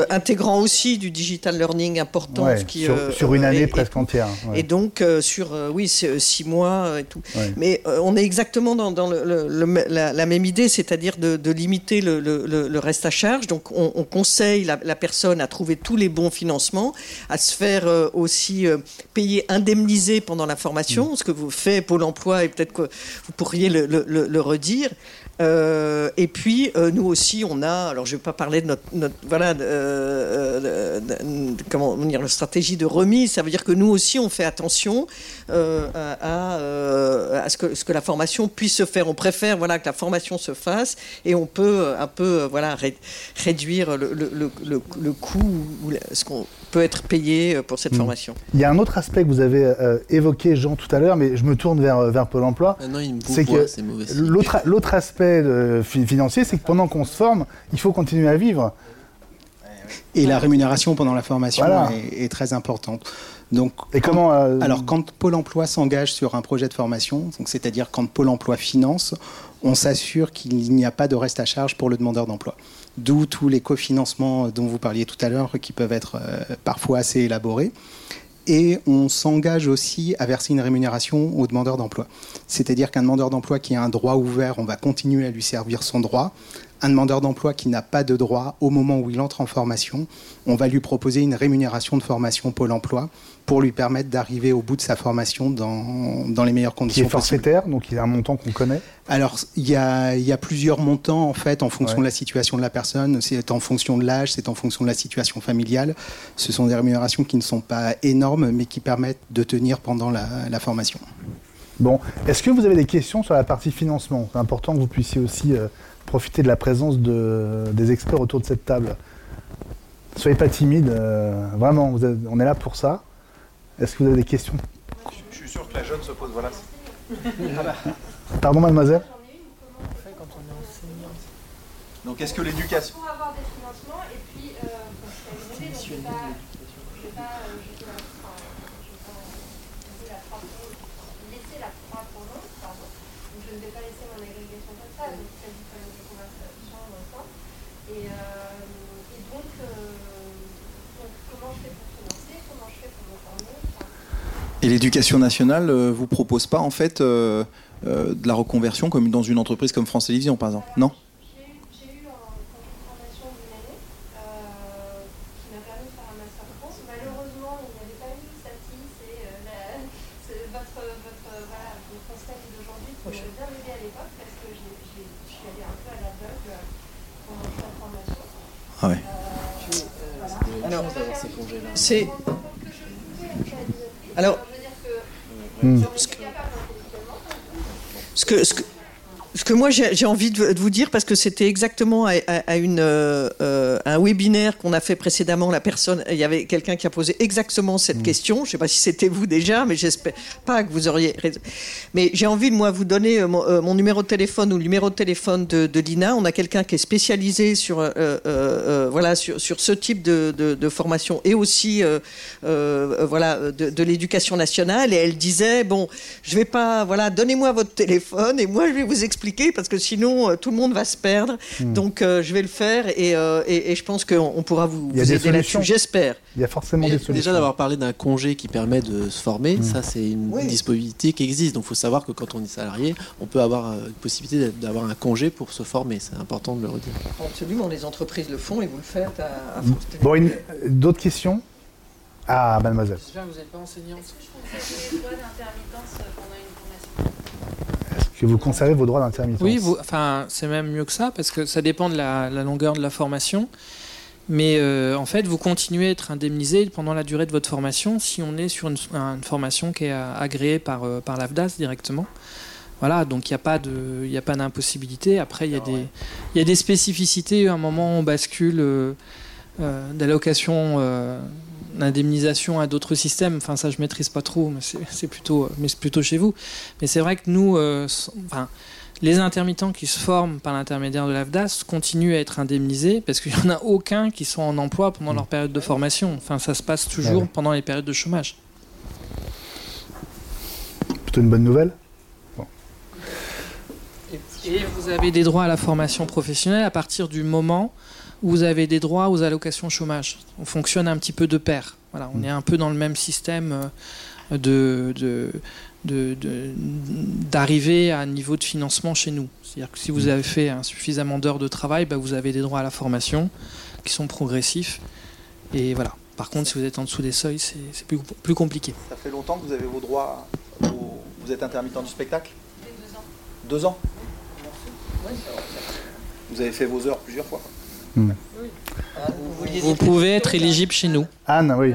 B: intégrant aussi du digital learning important.
A: qui, sur, une année presque entière.
B: Et donc, sur oui, six mois et tout. Mais on est exactement dans, dans le, la, même idée, c'est-à-dire de, limiter le, reste à charge. Donc, on, conseille la, la, personne à trouver tous les bons financements, à se faire aussi payer, indemniser pendant la formation. Mm que vous fait Pôle emploi et peut-être que vous pourriez le redire. Euh, et puis, euh, nous aussi, on a, alors je ne vais pas parler de notre, voilà, euh, comment dire, la stratégie de remise, ça veut dire que nous aussi, on fait attention à, à ce, que, ce que la formation puisse se faire. On préfère voilà, que la formation se fasse et on peut un peu voilà, réduire le, le, le, coût, ou ce qu'on peut être payé pour cette hmm. formation.
A: Il y a un autre aspect que vous avez évoqué, Jean, tout à l'heure, mais je me tourne vers, vers Pôle emploi.
F: Ah c'est que
A: l'autre aspect financier, c'est que pendant qu'on se forme, il faut continuer à vivre.
D: Et la rémunération pendant la formation est, très importante. Donc,
A: et comment euh,
D: Alors, quand Pôle Emploi s'engage sur un projet de formation, c'est-à-dire quand Pôle Emploi finance, on s'assure qu'il n'y a pas de reste à charge pour le demandeur d'emploi. D'où tous les cofinancements dont vous parliez tout à l'heure, qui peuvent être euh, parfois assez élaborés et on s'engage aussi à verser une rémunération aux demandeurs d'emploi. C'est-à-dire qu'un demandeur d'emploi qui a un droit ouvert, on va continuer à lui servir son droit. Un demandeur d'emploi qui n'a pas de droit au moment où il entre en formation, on va lui proposer une rémunération de formation Pôle emploi pour lui permettre d'arriver au bout de sa formation dans, dans les meilleures conditions.
A: Qui est forfaitaire, donc il y a un montant qu'on connaît
D: Alors, il y, a, il y, a, plusieurs montants, en fait, en fonction de la situation de la personne. C'est en fonction de l'âge, c'est en fonction de la situation familiale. Ce sont des rémunérations qui ne sont pas énormes, mais qui permettent de tenir pendant la, la formation.
A: Bon, est-ce que vous avez des questions sur la partie financement? C'est important que vous puissiez aussi euh, profiter de la présence de, des experts autour de cette table. Soyez pas timide, euh, vraiment, vous on est là pour ça. Est-ce que vous avez des questions?
I: Je, suis sûr que la jeune se pose, voilà.
A: Pardon, mademoiselle?
I: Donc, est-ce que l'éducation?
J: Pour avoir des financements, et puis, euh, je ne vais pas, je vais pas jeter la, enfin, je vais pas laisser la proie pour l'autre, pardon. Donc, je ne vais pas laisser mon agrégation comme ça, donc ça dit quand même des conversations maintenant. Et, euh, et donc, euh, donc, comment je fais pour
G: et l'éducation nationale euh, vous propose pas en fait euh, euh, de la reconversion comme dans une entreprise comme France Télévisions par exemple Non?
J: J'ai l'époque parce que.
B: Ce que, ce que, ce que moi j'ai envie de, vous dire, parce que c'était exactement à, une, euh, euh, un webinaire qu'on a fait précédemment, la personne, il y avait quelqu'un qui a posé exactement cette mm. question. Je ne sais pas si c'était vous déjà, mais j'espère pas que vous auriez. Mais j'ai envie, moi, vous donner euh, mon, numéro de téléphone ou le numéro de téléphone de, l'INA. On a quelqu'un qui est spécialisé sur, voilà, sur, sur, ce type de, de formation et aussi voilà, de, l'éducation nationale. Et elle disait bon, je vais pas, voilà, donnez-moi votre téléphone et moi je vais vous expliquer parce que sinon euh, tout le monde va se perdre. Hmm. Donc euh, je vais le faire euh, et, et, je pense qu'on pourra vous, aider là-dessus. J'espère.
A: Il y a forcément des solutions.
F: Déjà d'avoir parlé d'un congé qui permet de se former, hmm. ça c'est une disponibilité qui existe. Donc il faut savoir que quand on est salarié, on peut avoir une possibilité d'avoir un congé pour se former. C'est important de le redire.
B: Absolument, les entreprises le font et vous le faites à,
A: hmm. Bon, d'autres questions? Ah, mademoiselle.
E: Vous n'êtes pas enseignante.
J: Est-ce que je peux vous d'intermittence
A: que vous conservez vos droits d'intermittence.
E: Oui, enfin, c'est même mieux que ça, parce que ça dépend de la, longueur de la formation. Mais euh, en fait, vous continuez à être indemnisé pendant la durée de votre formation si on est sur une, formation qui est agréée par, euh, par l'AFDAS directement. Voilà, donc il n'y a pas de, il a pas d'impossibilité. Après, il y a des, il y a des spécificités. À un moment, on bascule euh, euh, d'allocation euh, d'indemnisation à d'autres systèmes. Enfin, ça, je maîtrise pas trop, mais c'est plutôt, mais c'est plutôt chez vous. Mais c'est vrai que nous, enfin, les intermittents qui se forment par l'intermédiaire de l'AFDAS continuent à être indemnisés parce qu'il n'y en a aucun qui sont en emploi pendant leur période de formation. Enfin, ça se passe toujours ah pendant les périodes de chômage.
A: Plutôt une bonne nouvelle?
E: Et vous avez des droits à la formation professionnelle à partir du moment où vous avez des droits aux allocations chômage. On fonctionne un petit peu de pair. Voilà, on est un peu dans le même système euh, de, d'arriver à un niveau de financement chez nous. C'est-à-dire que si vous avez fait suffisamment d'heures de travail, bah, vous avez des droits à la formation qui sont progressifs. Et voilà. Par contre, si vous êtes en dessous des seuils, c'est plus, plus compliqué.
I: Ça fait longtemps que vous avez vos droits. Vous êtes intermittent du spectacle? Deux ans. Vous avez fait vos heures plusieurs fois. Hmm.
E: Vous pouvez être éligible chez nous.
A: Anne, oui.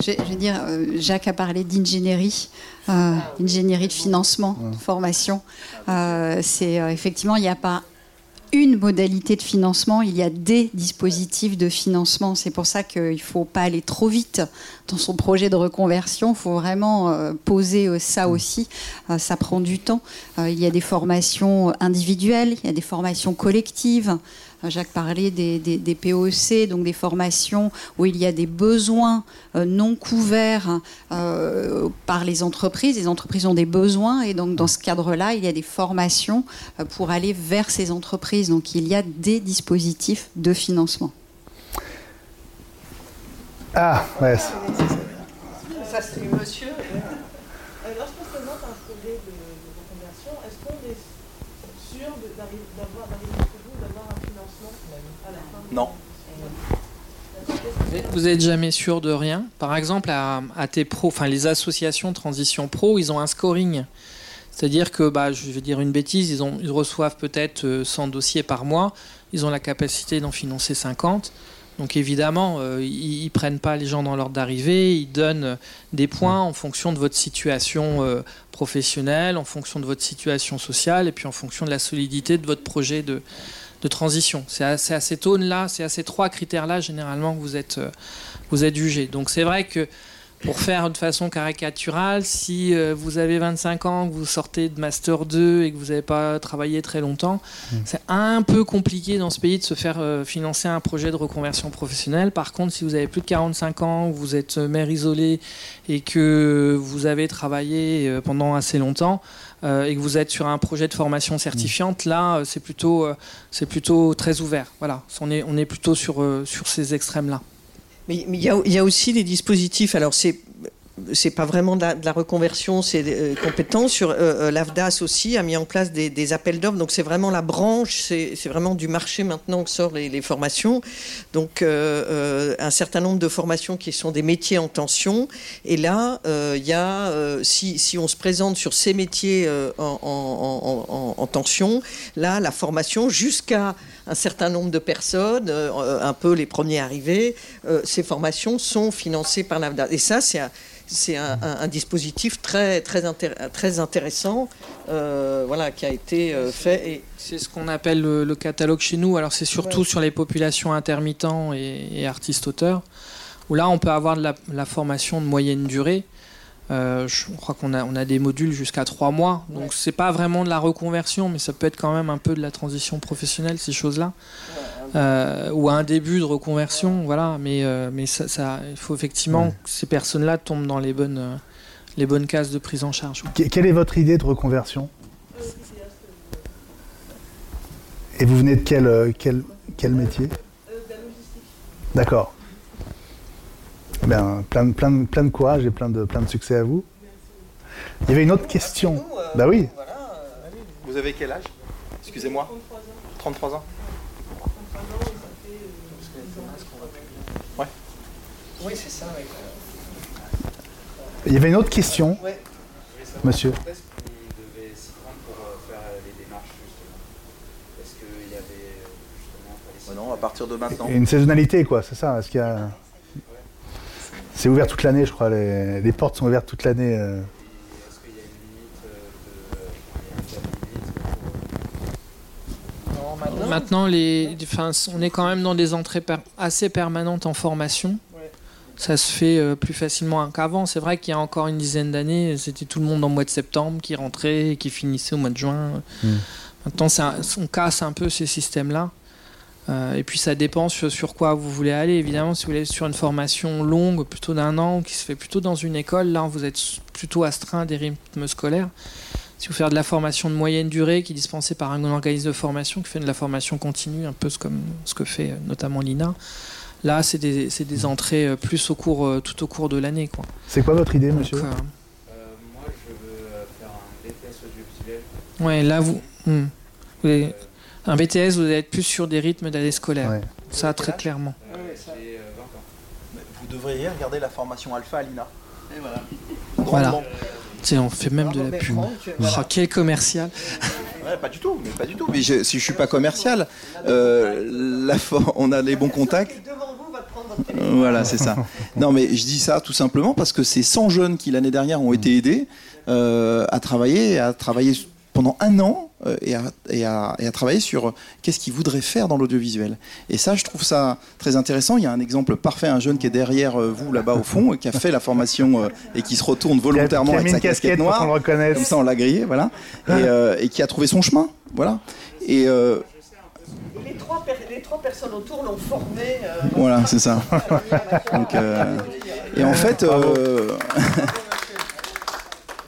C: Je, veux dire, euh, Jacques a parlé d'ingénierie, euh, ingénierie de financement, de formation. Euh, c'est effectivement, il n'y a pas une modalité de financement, il y a des dispositifs de financement. C'est pour ça qu'il ne faut pas aller trop vite dans son projet de reconversion. Il faut vraiment euh, poser euh, ça aussi. Euh, ça prend du temps. il y a des formations individuelles, il y a des formations collectives. Jacques parlait des, des, POC, donc des formations où il y a des besoins non couverts par les entreprises. Les entreprises ont des besoins et donc dans ce cadre-là, il y a des formations pour aller vers ces entreprises. Donc il y a des dispositifs de financement.
A: Ah, ouais.
B: Ça, c'est monsieur.
J: Lorsqu'on présente un projet de, reconversion, est-ce qu'on est sûr d'arriver
I: non.
E: Vous n'êtes jamais sûr de rien? Par exemple, à, tes pros, enfin les associations transition pro, ils ont un scoring. C'est-à-dire que, bah, je vais dire une bêtise, ils, ont, ils reçoivent peut-être 100 euh, dossiers par mois, ils ont la capacité d'en financer 50. Donc évidemment, euh, ils, ne prennent pas les gens dans l'ordre d'arrivée, ils donnent des points en fonction de votre situation euh, professionnelle, en fonction de votre situation sociale, et puis en fonction de la solidité de votre projet de, transition. C'est à, ces là c'est à ces trois critères-là généralement que vous êtes, euh, vous êtes jugé. Donc c'est vrai que pour faire de façon caricaturale, si euh, vous avez 25 ans, que vous sortez de Master 2 et que vous n'avez pas travaillé très longtemps, mmh. c'est un peu compliqué dans ce pays de se faire euh, financer un projet de reconversion professionnelle. Par contre, si vous avez plus de 45 ans, vous êtes mère isolée et que vous avez travaillé pendant assez longtemps, euh, et que vous êtes sur un projet de formation certifiante, là, euh, c'est plutôt, euh, c'est plutôt très ouvert. Voilà, on est, on est plutôt sur, sur ces extrêmes-là.
B: Mais il y, a aussi des dispositifs. Alors, c'est c'est pas vraiment de la, reconversion, c'est euh, compétence. Sur euh, euh, l'AFDAS aussi a mis en place des, appels d'offres, donc c'est vraiment la branche, c'est vraiment du marché maintenant que sortent les, formations. Donc un certain nombre de formations qui sont des métiers en tension. Et là, il y a, si, on se présente sur ces métiers en, tension, là, la formation jusqu'à un certain nombre de personnes, un peu les premiers arrivés, ces formations sont financées par l'AFDAS. Et ça, c'est un, dispositif très, très, très intéressant euh, voilà, qui a été euh, fait.
E: C'est ce qu'on appelle le, catalogue chez nous. Alors c'est surtout sur les populations intermittents et, artistes-auteurs, où là on peut avoir de la formation de moyenne durée. Euh, je crois qu'on a, on a des modules jusqu'à trois mois. Donc c'est pas vraiment de la reconversion, mais ça peut être quand même un peu de la transition professionnelle, ces choses-là. Euh, ou un début de reconversion, voilà. Mais, euh, mais ça, ça, il faut effectivement que ces personnes-là tombent dans les bonnes, les bonnes cases de prise en charge.
A: Quelle est votre idée de reconversion? Et vous venez de quel, quel, quel métier? D'accord. Ben, plein, plein, plein de courage et plein de, plein de succès à vous. Il y avait une autre question. bah oui.
I: Vous avez quel âge? Excusez-moi. 33 ans.
B: Ouais. Oui, c'est ça.
A: Il y avait une autre question. Monsieur.
I: Non, à partir de maintenant.
A: Une saisonnalité, quoi, c'est ça Est-ce qu'il y a... C'est ouvert toute l'année, je crois. Les, portes sont ouvertes toute l'année. Euh.
E: Maintenant, les, enfin, on est quand même dans des entrées assez permanentes en formation. Ça se fait euh, plus facilement qu'avant. C'est vrai qu'il y a encore une dizaine d'années, c'était tout le monde en mois de septembre qui rentrait et qui finissait au mois de juin. Hmm. Maintenant, on casse un peu ces systèmes-là. Euh, et puis ça dépend sur, quoi vous voulez aller. Évidemment, si vous voulez sur une formation longue, plutôt d'un an, qui se fait plutôt dans une école, là vous êtes plutôt astreint des rythmes scolaires. Si vous faites de la formation de moyenne durée qui est dispensée par un organisme de formation qui fait de la formation continue, un peu comme ce que fait euh, notamment l'INA, là c'est des, des, entrées euh, plus au cours, tout au cours de l'année.
A: C'est quoi votre idée, monsieur
H: Moi, je veux faire un BTS audiovisuel.
E: Ouais, là vous. Hmm. vous un BTS, vous allez être plus sur des rythmes d'année scolaire. Ça, très clairement.
I: Vous devriez regarder la formation Alpha à l'INA.
E: voilà. on fait même de la pub. Oh, quel commercial
I: Pas du tout, mais pas du tout.
G: Mais si je suis pas commercial, euh, la on a les bons contacts. Voilà, c'est ça. Non, mais je dis ça tout simplement parce que ces 100 jeunes qui l'année dernière ont été aidés euh, à travailler, à travailler pendant un an euh, et, à, et, à, et, à, travailler sur qu'est-ce qu'ils voudraient faire dans l'audiovisuel. Et ça, je trouve ça très intéressant. Il y a un exemple parfait, un jeune qui est derrière euh, vous là-bas au fond, qui a fait la formation euh, et qui se retourne volontairement avec sa casquette, noire. Comme ça, on l'a grillé, voilà. Et, et, qui a trouvé son chemin, voilà. Et
B: les trois, les trois, personnes autour l'ont formé.
G: voilà, c'est ça. Donc, et en fait,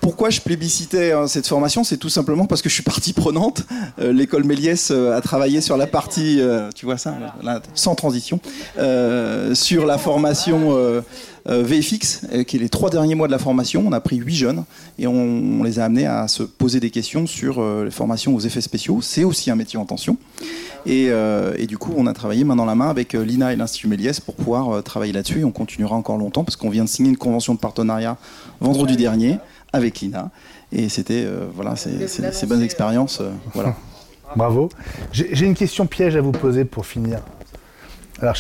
G: pourquoi je plébiscitais hein, cette formation C'est tout simplement parce que je suis partie prenante. Euh, l'école Méliès euh, a travaillé sur la partie, euh, tu vois ça, sans transition, sur la formation VFX, qui est les trois derniers mois de la formation. On a pris huit jeunes et on, les a amenés à se poser des questions sur les formations aux effets spéciaux. C'est aussi un métier en tension. Et, et, du coup, on a travaillé main dans la main avec l'INA et l'Institut Méliès pour pouvoir travailler là-dessus. Et on continuera encore longtemps parce qu'on vient de signer une convention de partenariat vendredi dernier avec Lina. Et c'était, euh, voilà, ces bonnes expériences. Euh, voilà.
A: Bravo. J'ai une question piège à vous poser pour finir. Alors,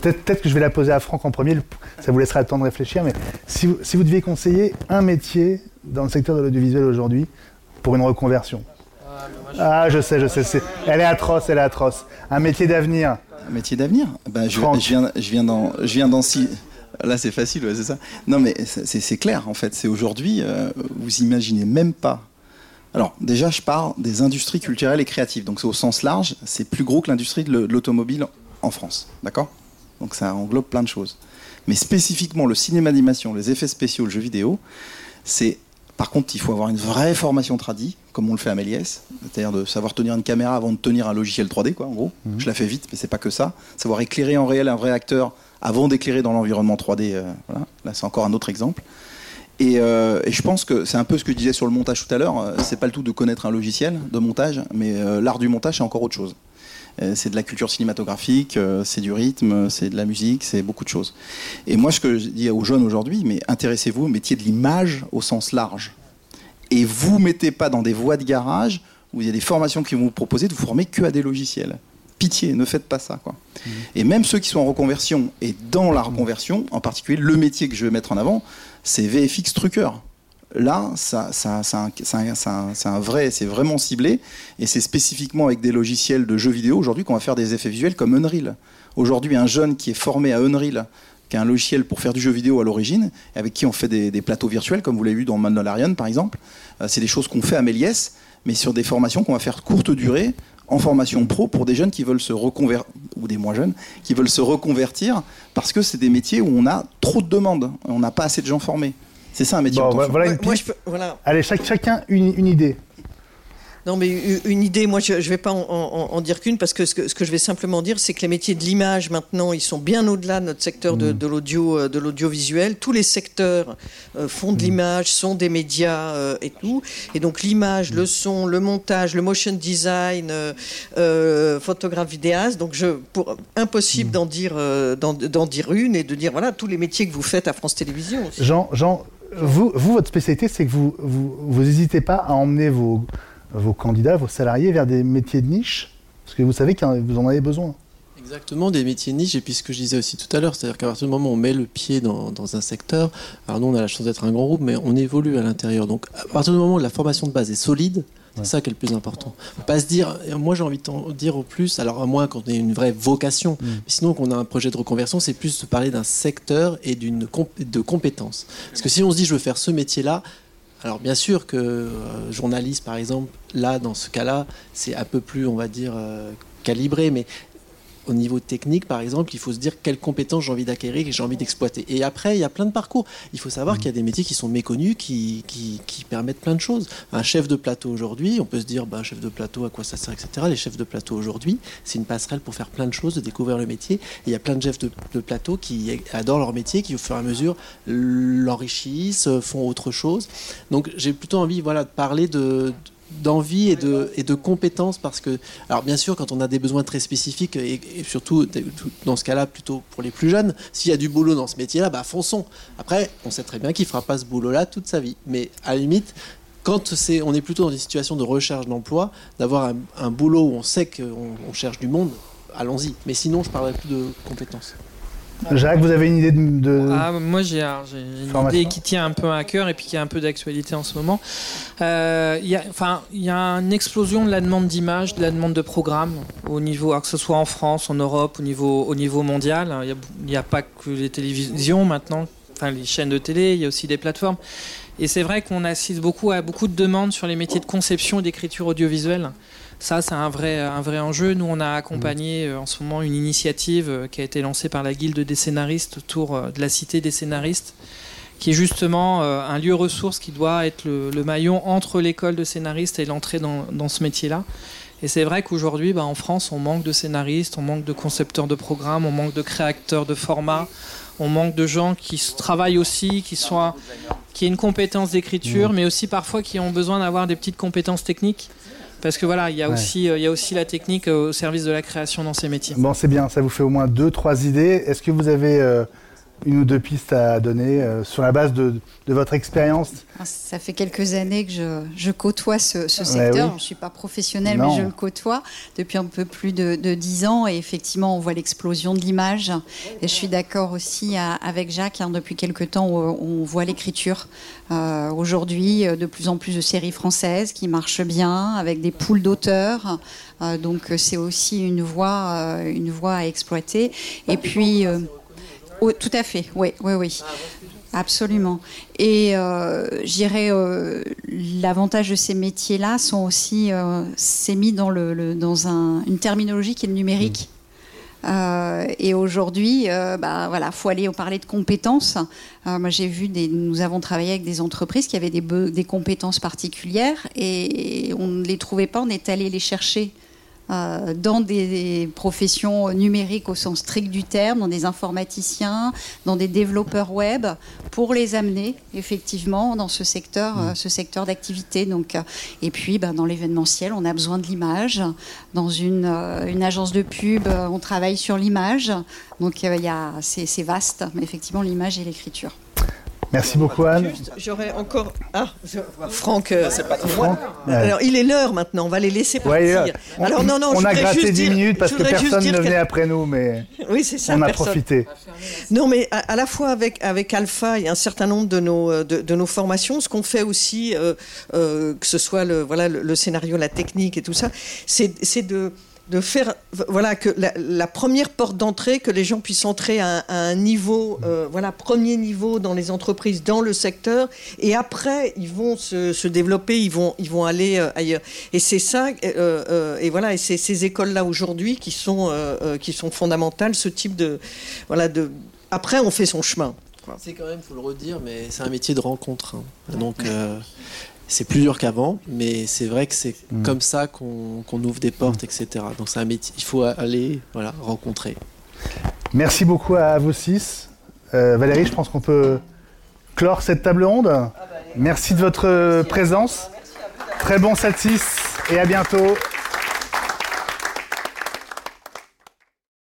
A: peut-être que je vais la poser à Franck en premier, ça vous laissera le temps de réfléchir, mais si vous, si vous deviez conseiller un métier dans le secteur de l'audiovisuel aujourd'hui pour une reconversion? Ah, je sais, je sais, elle est atroce, elle est atroce. Un métier d'avenir.
G: Un métier d'avenir? Ben, je, je, viens, je viens dans, Là, c'est facile, c'est ça. Non, mais c'est clair, en fait. C'est aujourd'hui, euh, vous imaginez même pas. Alors, déjà, je parle des industries culturelles et créatives. Donc, c'est au sens large, c'est plus gros que l'industrie de l'automobile en France. D'accord? Donc, ça englobe plein de choses. Mais spécifiquement, le cinéma d'animation, les effets spéciaux, le jeu vidéo, c'est. Par contre, il faut avoir une vraie formation tradie, comme on le fait à Méliès, c'est-à-dire de savoir tenir une caméra avant de tenir un logiciel 3D, quoi, en gros. Mhm. Je la fais vite, mais c'est pas que ça. Savoir éclairer en réel un vrai acteur avant d'éclairer dans l'environnement 3D. Euh, voilà. Là, c'est encore un autre exemple. Euh, et, je pense que c'est un peu ce que je disais sur le montage tout à l'heure. Euh, c'est pas le tout de connaître un logiciel de montage, mais l'art du montage, c'est encore autre chose. C'est de la culture cinématographique, c'est du rythme, c'est de la musique, c'est beaucoup de choses. Et moi, ce que je dis aux jeunes aujourd'hui, mais intéressez-vous au métier de l'image au sens large. Et vous mettez pas dans des voies de garage où il y a des formations qui vont vous proposer de vous former que à des logiciels pitié, ne faites pas ça. Quoi. Mmh. Et même ceux qui sont en reconversion et dans la reconversion, en particulier le métier que je vais mettre en avant, c'est VFX trucker. Là, un, vrai, c'est vraiment ciblé, et c'est spécifiquement avec des logiciels de jeux vidéo aujourd'hui qu'on va faire des effets visuels comme Unreal. Aujourd'hui, un jeune qui est formé à Unreal, qui a un logiciel pour faire du jeu vidéo à l'origine, avec qui on fait des, plateaux virtuels, comme vous l'avez vu dans Mandalorian par exemple, euh, c'est des choses qu'on fait à Méliès, mais sur des formations qu'on va faire courte durée, en formation pro pour des jeunes qui veulent se reconvertir, ou des moins jeunes, qui veulent se reconvertir parce que c'est des métiers où on a trop de demandes, on n'a pas assez de gens formés. C'est ça un métier.
A: Bon, voilà une Allez, chacun une idée.
B: Non, mais une idée, moi je ne vais pas en, dire qu'une, parce que ce, que je vais simplement dire, c'est que les métiers de l'image, maintenant, ils sont bien au-delà de notre secteur de, mm. l'audio, euh, de l'audiovisuel. Tous les secteurs euh, font de mm. l'image, sont des médias euh, et tout. Et donc l'image, le mm. son, le montage, le motion design, photographe, vidéaste. Donc je, pour, impossible d'en dire, d'en, dire une et de dire, voilà, tous les métiers que vous faites à France Télévisions.
A: Jean, Jean vous, votre spécialité, c'est que vous n'hésitez vous, pas à emmener vos vos candidats, vos salariés vers des métiers de niche Parce que vous savez que vous en avez besoin.
F: Exactement, des métiers de niche, et puis ce que je disais aussi tout à l'heure, c'est-à-dire qu'à partir du moment où on met le pied dans, un secteur, alors nous on a la chance d'être un grand groupe, mais on évolue à l'intérieur. Donc à partir du moment où la formation de base est solide, C'est ça qui est le plus important. Faut pas se dire, moi j'ai envie de dire au plus, alors à moins qu'on ait une vraie vocation, mm. mais sinon qu'on a un projet de reconversion, c'est plus de parler d'un secteur et d'une de compétences. Parce que si on se dit je veux faire ce métier-là, alors bien sûr que euh, journaliste par exemple, là dans ce cas-là, c'est un peu plus on va dire euh, calibré, mais au niveau technique, par exemple, il faut se dire quelles compétences j'ai envie d'acquérir et j'ai envie d'exploiter. Et après, il y a plein de parcours. Il faut savoir mmh. qu'il y a des métiers qui sont méconnus, qui, qui, permettent plein de choses. Un chef de plateau aujourd'hui, on peut se dire, bah, chef de plateau, à quoi ça sert, etc. Les chefs de plateau aujourd'hui, c'est une passerelle pour faire plein de choses, de découvrir le métier. Et il y a plein de chefs de, plateau qui adorent leur métier, qui au fur et à mesure l'enrichissent, font autre chose. Donc j'ai plutôt envie voilà, de parler de d'envie et de, et de compétences parce que, alors bien sûr, quand on a des besoins très spécifiques et, surtout dans ce cas-là, plutôt pour les plus jeunes, s'il y a du boulot dans ce métier-là, bah fonçons. Après, on sait très bien qu'il fera pas ce boulot-là toute sa vie, mais à la limite, quand c'est, on est plutôt dans une situation de recherche d'emploi, d'avoir un, boulot où on sait qu'on cherche du monde, allons-y. Mais sinon, je parlerai plus de compétences.
A: Jacques, vous avez une idée de.
E: Ah, moi, j'ai une idée qui tient un peu à cœur et puis qui a un peu d'actualité en ce moment. Euh, il y, y, a une explosion de la demande d'images, de la demande de programmes au niveau, que ce soit en France, en Europe, au niveau, au niveau mondial. Il n'y a, a, pas que les télévisions maintenant, enfin les chaînes de télé, il y a aussi des plateformes. Et c'est vrai qu'on assiste beaucoup à beaucoup de demandes sur les métiers de conception et d'écriture audiovisuelle. Ça, c'est un vrai, un vrai enjeu. Nous, on a accompagné euh, en ce moment une initiative euh, qui a été lancée par la Guilde des scénaristes autour euh, de la Cité des scénaristes, qui est justement un lieu ressource qui doit être le, maillon entre l'école de scénaristes et l'entrée dans, dans, ce métier-là. Et c'est vrai qu'aujourd'hui, bah, en France, on manque de scénaristes, on manque de concepteurs de programmes, on manque de créateurs de formats, on manque de gens qui travaillent aussi, qui soient, qui aient une compétence d'écriture, mais aussi parfois qui ont besoin d'avoir des petites compétences techniques. Parce que voilà, il y, a aussi, euh, il y a aussi la technique euh, au service de la création dans ces métiers.
A: Bon, c'est bien, ça vous fait au moins deux, trois idées. Est-ce que vous avez euh, une ou deux pistes à donner sur la base de, votre expérience
C: ah, Ça fait quelques années que je, côtoie ce, secteur. Je ne suis pas professionnelle, mais je le côtoie depuis un peu plus de, dix ans. Et effectivement, on voit l'explosion de l'image. Et je suis d'accord aussi avec Jacques. Hein, depuis quelques temps, on voit l'écriture. Euh, aujourd'hui, euh, de plus en plus de séries françaises qui marchent bien, avec des poules d'auteurs. Euh, donc c'est aussi une voie, une voie à exploiter. Et puis, tout à fait, oui, oui, oui. Absolument. Et euh, j'irais, l'avantage de ces métiers-là sont aussi, c'est mis dans, le, dans un, une terminologie qui est le numérique. Euh, et aujourd'hui, euh, bah, voilà, faut aller parler de compétences. Euh, moi, j'ai vu des, nous avons travaillé avec des entreprises qui avaient des, des compétences particulières et on ne les trouvait pas. On est allé les chercher euh, dans des professions numériques au sens strict du terme, dans des informaticiens, dans des développeurs web, pour les amener effectivement dans ce secteur, euh, ce secteur d'activité. Donc, euh, et puis, ben, dans l'événementiel, on a besoin de l'image. Dans une, agence de pub, on travaille sur l'image. Donc, il y a, c'est vaste, mais effectivement, l'image et l'écriture.
A: Merci beaucoup Anne.
B: J'aurais encore. Ah, Franck. Euh, pas Franck. Alors il est l'heure maintenant. On va les laisser partir.
A: Alors non non. On a gratté 10 minutes parce que personne ne venait après nous, mais.
B: Oui c'est ça.
A: On a profité.
B: Non mais à, la fois avec avec Alpha et un certain nombre de nos euh, de, nos formations, ce qu'on fait aussi, euh, que ce soit le voilà le, scénario, la technique et tout ça, c'est de de faire voilà que la, première porte d'entrée que les gens puissent entrer à, un niveau euh, voilà premier niveau dans les entreprises dans le secteur et après ils vont se, développer ils vont aller euh, ailleurs et c'est ça euh, et voilà et c'est ces écoles là aujourd'hui qui sont fondamentales ce type de voilà après on fait son chemin
F: c'est quand même, faut le redire, mais c'est un métier de rencontre. Hein. Donc, c'est plus dur qu'avant, mais c'est vrai que c'est mm. comme ça qu'on ouvre des portes, etc. Donc c'est un métier, il faut aller voilà, rencontrer.
A: Merci beaucoup à vous six. Euh, Valérie, je pense qu'on peut clore cette table ronde. Merci de votre présence. Très bon 7-6 et à bientôt.